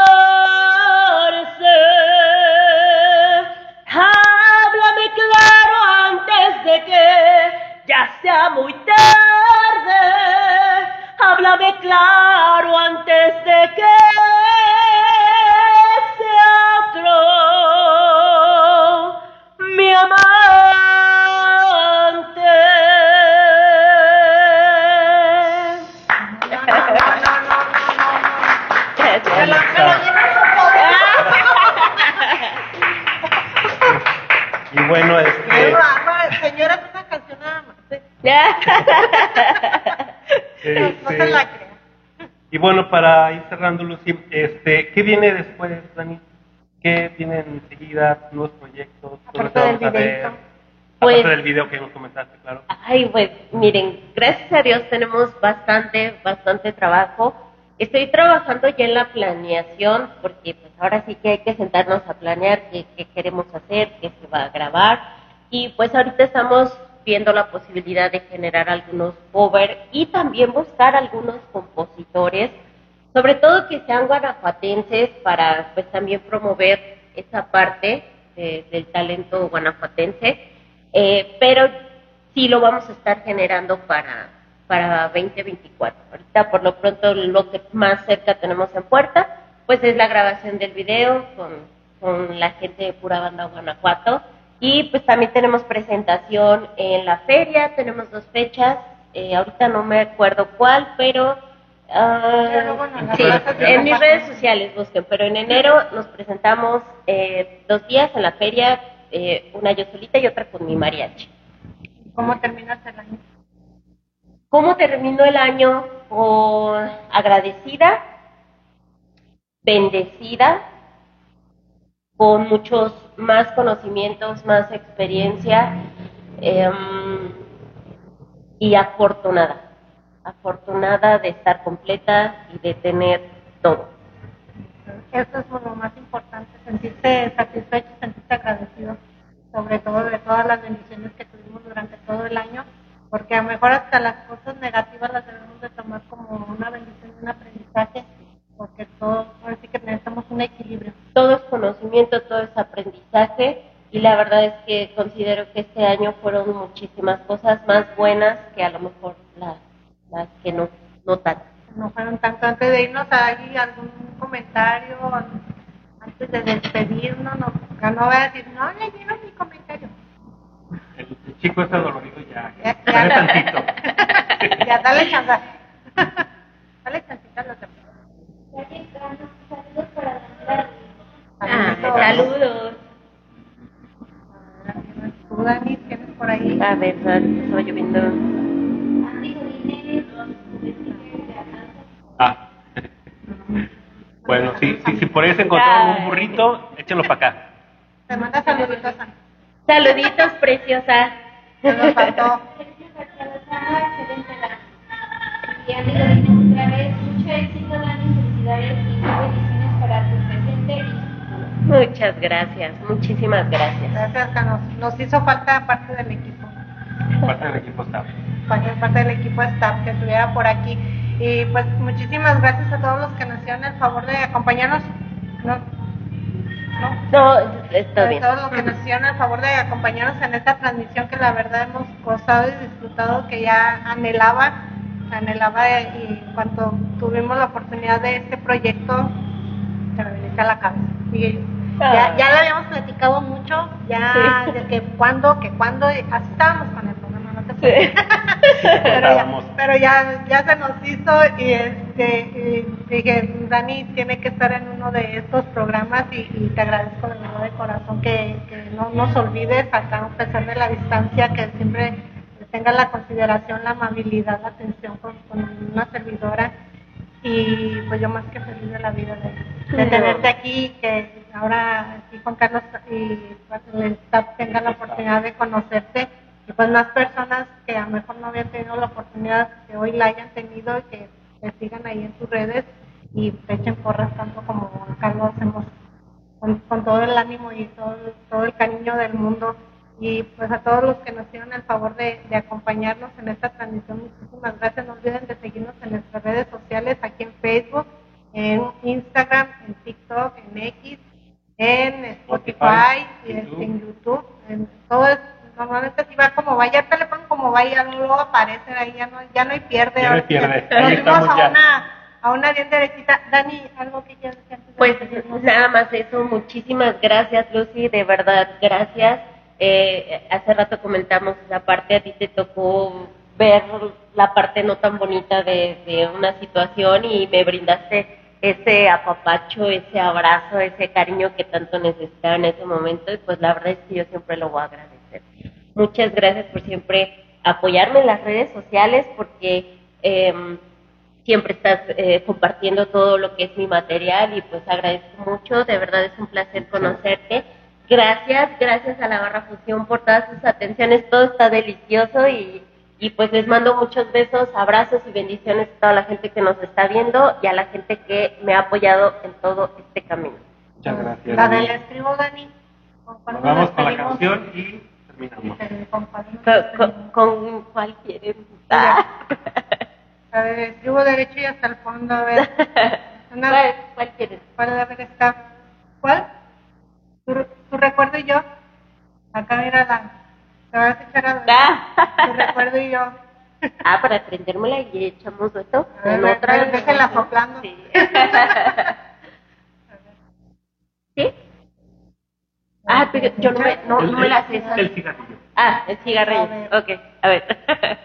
[SPEAKER 3] Háblame claro antes de que ya sea muy tarde. Háblame claro antes de
[SPEAKER 2] bueno, para ir cerrando, Lucy, este, ¿qué viene después, Dani? ¿Qué viene enseguida? ¿Nuevos proyectos? ¿Dónde
[SPEAKER 1] Aparte del videíto.
[SPEAKER 3] Pues-
[SPEAKER 2] Aparte del video que nos comentaste, claro.
[SPEAKER 3] Ay, pues miren, gracias a Dios tenemos bastante, bastante trabajo. Estoy trabajando ya en la planeación porque pues ahora sí que hay que sentarnos a planear qué, qué queremos hacer, qué se va a grabar. Y pues ahorita estamos viendo la posibilidad de generar algunos cover y también buscar algunos compositores, sobre todo que sean guanajuatenses para pues también promover esa parte de- del talento guanajuatense. Eh, pero sí lo vamos a estar generando para, para 2024. Ahorita por lo pronto lo que más cerca tenemos en puerta, pues es la grabación del video con, con la gente de Pura Banda Guanajuato. Y pues también tenemos presentación en la feria, tenemos dos fechas, eh, ahorita no me acuerdo cuál, pero...
[SPEAKER 1] bueno, en
[SPEAKER 3] sí, mis redes sociales busquen, pero en enero nos presentamos eh, dos días en la feria, eh, una yo solita y otra con mi mariachi.
[SPEAKER 1] ¿Cómo terminas el año?
[SPEAKER 3] ¿Cómo terminó el año? Agradecida, bendecida, con muchos más conocimientos, más experiencia em, y afortunada. Afortunada de estar completa y de tener todo.
[SPEAKER 1] Eso es lo más importante, sentirse satisfecho, sentirse agradecido, sobre todo de todas las bendiciones que tuvimos durante todo el año, porque a lo mejor hasta las aprendizaje
[SPEAKER 3] y la verdad es que considero que este año fueron muchísimas cosas más buenas que a lo mejor las, las que no, no tanto.
[SPEAKER 1] No fueron tanto antes de irnos ahí algún comentario, antes de despedirnos, no, no voy a decir, no leyeron mi comentario.
[SPEAKER 2] El, el chico está dolorido ya.
[SPEAKER 1] Ya,
[SPEAKER 2] ya.
[SPEAKER 1] ya.
[SPEAKER 2] Dale tantito.
[SPEAKER 1] ya, dale chance.
[SPEAKER 5] Para
[SPEAKER 2] acá.
[SPEAKER 1] Te manda saluditos.
[SPEAKER 3] Saluditos, preciosa.
[SPEAKER 1] Se nos faltó.
[SPEAKER 5] Sergio García Lozano, excelente Dani. Y Andy Godínez otra vez, mucho éxito Dani, felicidades y mil bendiciones para tu presente y futuro.
[SPEAKER 3] Muchas gracias, muchísimas gracias.
[SPEAKER 1] Gracias, que nos, hizo falta parte del equipo.
[SPEAKER 2] Parte del equipo está.
[SPEAKER 1] parte parte del equipo staff que estuviera por aquí. Y pues muchísimas gracias a todos los que nos hicieron el favor de acompañarnos. No, no.
[SPEAKER 3] No, está
[SPEAKER 1] a
[SPEAKER 3] bien.
[SPEAKER 1] todos los que nos hicieron el favor de acompañarnos en esta transmisión que la verdad hemos gozado y disfrutado, que ya anhelaba, anhelaba y cuando tuvimos la oportunidad de este proyecto, se me venía a la cabeza. Y ya, ya lo habíamos platicado mucho, ya
[SPEAKER 3] Sí.
[SPEAKER 1] de que cuándo, que cuándo, así estábamos con el pero ya, pero ya, ya se nos hizo y este y dije, Dani tiene que estar en uno de estos programas y, y te agradezco de verdad de corazón que, que no nos olvides acá a pesar de la distancia, que siempre tengas la consideración, la amabilidad, la atención con, con una servidora y pues yo más que feliz de la vida de, tenerte aquí, que ahora aquí Juan Carlos y pues, tenga la oportunidad de conocerte pues más personas que a lo mejor no habían tenido la oportunidad que hoy la hayan tenido y que sigan ahí en tus redes y echen porras tanto como Juan Carlos hacemos con, con todo el ánimo y todo, todo el cariño del mundo y pues a todos los que nos hicieron el favor de, de acompañarnos en esta transmisión, muchísimas gracias. No olviden de seguirnos en nuestras redes sociales, aquí en Facebook, en Instagram, en TikTok, en X, en Spotify, y
[SPEAKER 2] YouTube.
[SPEAKER 1] en YouTube. En todo es, normalmente si va como va, ya el teléfono como va, ya luego aparece ahí, ya no, ya no hay pierde.
[SPEAKER 2] Ya no hay pierde, ahí
[SPEAKER 1] a
[SPEAKER 2] ya.
[SPEAKER 1] una, a una bien derechita. Dani, algo que quieras decir
[SPEAKER 3] Pues
[SPEAKER 1] despedirnos?
[SPEAKER 3] nada más eso, muchísimas gracias Lucy, de verdad, gracias. Eh, hace rato comentamos esa parte, a ti te tocó ver la parte no tan bonita de, de una situación y me brindaste ese apapacho, ese abrazo, ese cariño que tanto necesitaba en ese momento y pues la verdad es que yo siempre lo voy a agradecer. Muchas gracias por siempre apoyarme en las redes sociales porque em, siempre estás eh, compartiendo todo lo que es mi material y pues agradezco mucho, de verdad es un placer conocerte. Gracias, gracias a la Barra Fusión por todas sus atenciones, todo está delicioso y, y pues les mando muchos besos, abrazos y bendiciones a toda la gente que nos está viendo y a la gente que me ha apoyado en todo este camino.
[SPEAKER 2] Muchas gracias.
[SPEAKER 1] La
[SPEAKER 2] Dani.
[SPEAKER 1] del escribo, Dani. ¿Con cuál
[SPEAKER 2] Nos vamos con la canción y terminamos.
[SPEAKER 1] Eh, ¿Con
[SPEAKER 3] ¿Con, cuál quieren? Ah.
[SPEAKER 1] A ver, escribo derecho y hasta el fondo, a ver. Una-
[SPEAKER 3] ¿Cuál, cuál quieren?
[SPEAKER 1] ¿Cuál a ver está? ¿Cuál? ¿Tu, tu recuerdo y yo? Acá mira la. Te vas a echar a
[SPEAKER 3] Ah.
[SPEAKER 1] Tu recuerdo y yo.
[SPEAKER 3] Ah, para aprendérmela y echamos esto.
[SPEAKER 1] A ver,
[SPEAKER 3] otra.
[SPEAKER 1] déjela soplando.
[SPEAKER 3] Sí. ¿Sí? Ah, pero yo no me, no, no me la sé.
[SPEAKER 2] El cigarrillo.
[SPEAKER 3] Ah, el cigarrillo.
[SPEAKER 1] A ver.
[SPEAKER 3] Ok, a ver.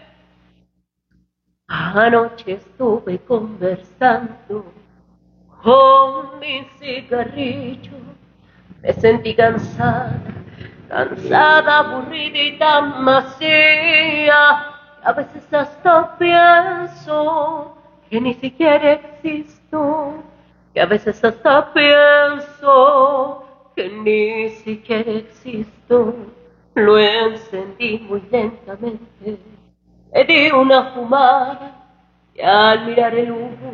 [SPEAKER 3] Anoche estuve conversando con mi cigarrillo. Me sentí cansada, cansada, aburrida y tan vacía. A veces hasta pienso que ni siquiera existo. Y a veces hasta pienso que ni siquiera existo. Lo encendí muy lentamente, le di una fumada y al mirar el humo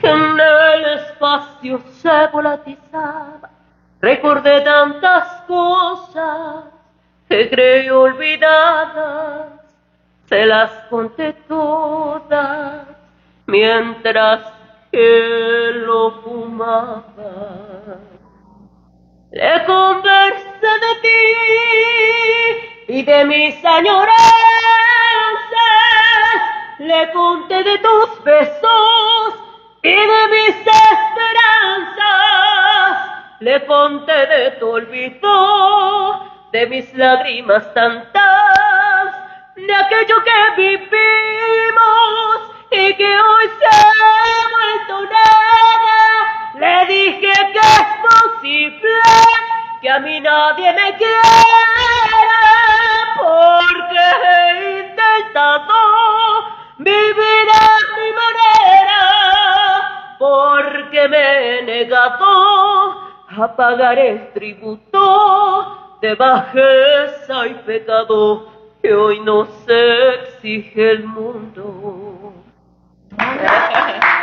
[SPEAKER 3] que en el espacio se volatizaba, recordé tantas cosas que creí olvidadas, se las conté todas mientras que lo fumaba. Le conversé de ti y de mis añoranzas. Le conté de tus besos y de mis esperanzas. Le conté de tu olvido, de mis lágrimas tantas, de aquello que vivimos y que hoy se ha vuelto nada. Le dije que es posible que a mí nadie me quiera porque he intentado vivir a mi manera porque me he negado a pagar el tributo de bajeza y pecado que hoy nos exige el mundo.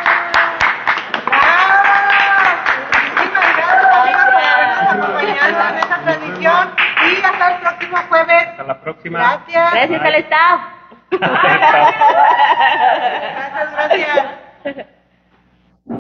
[SPEAKER 1] acompañado en esta transmisión y hasta el próximo jueves.
[SPEAKER 2] Hasta la próxima.
[SPEAKER 1] Gracias.
[SPEAKER 3] Gracias al staff.
[SPEAKER 1] Gracias, gracias.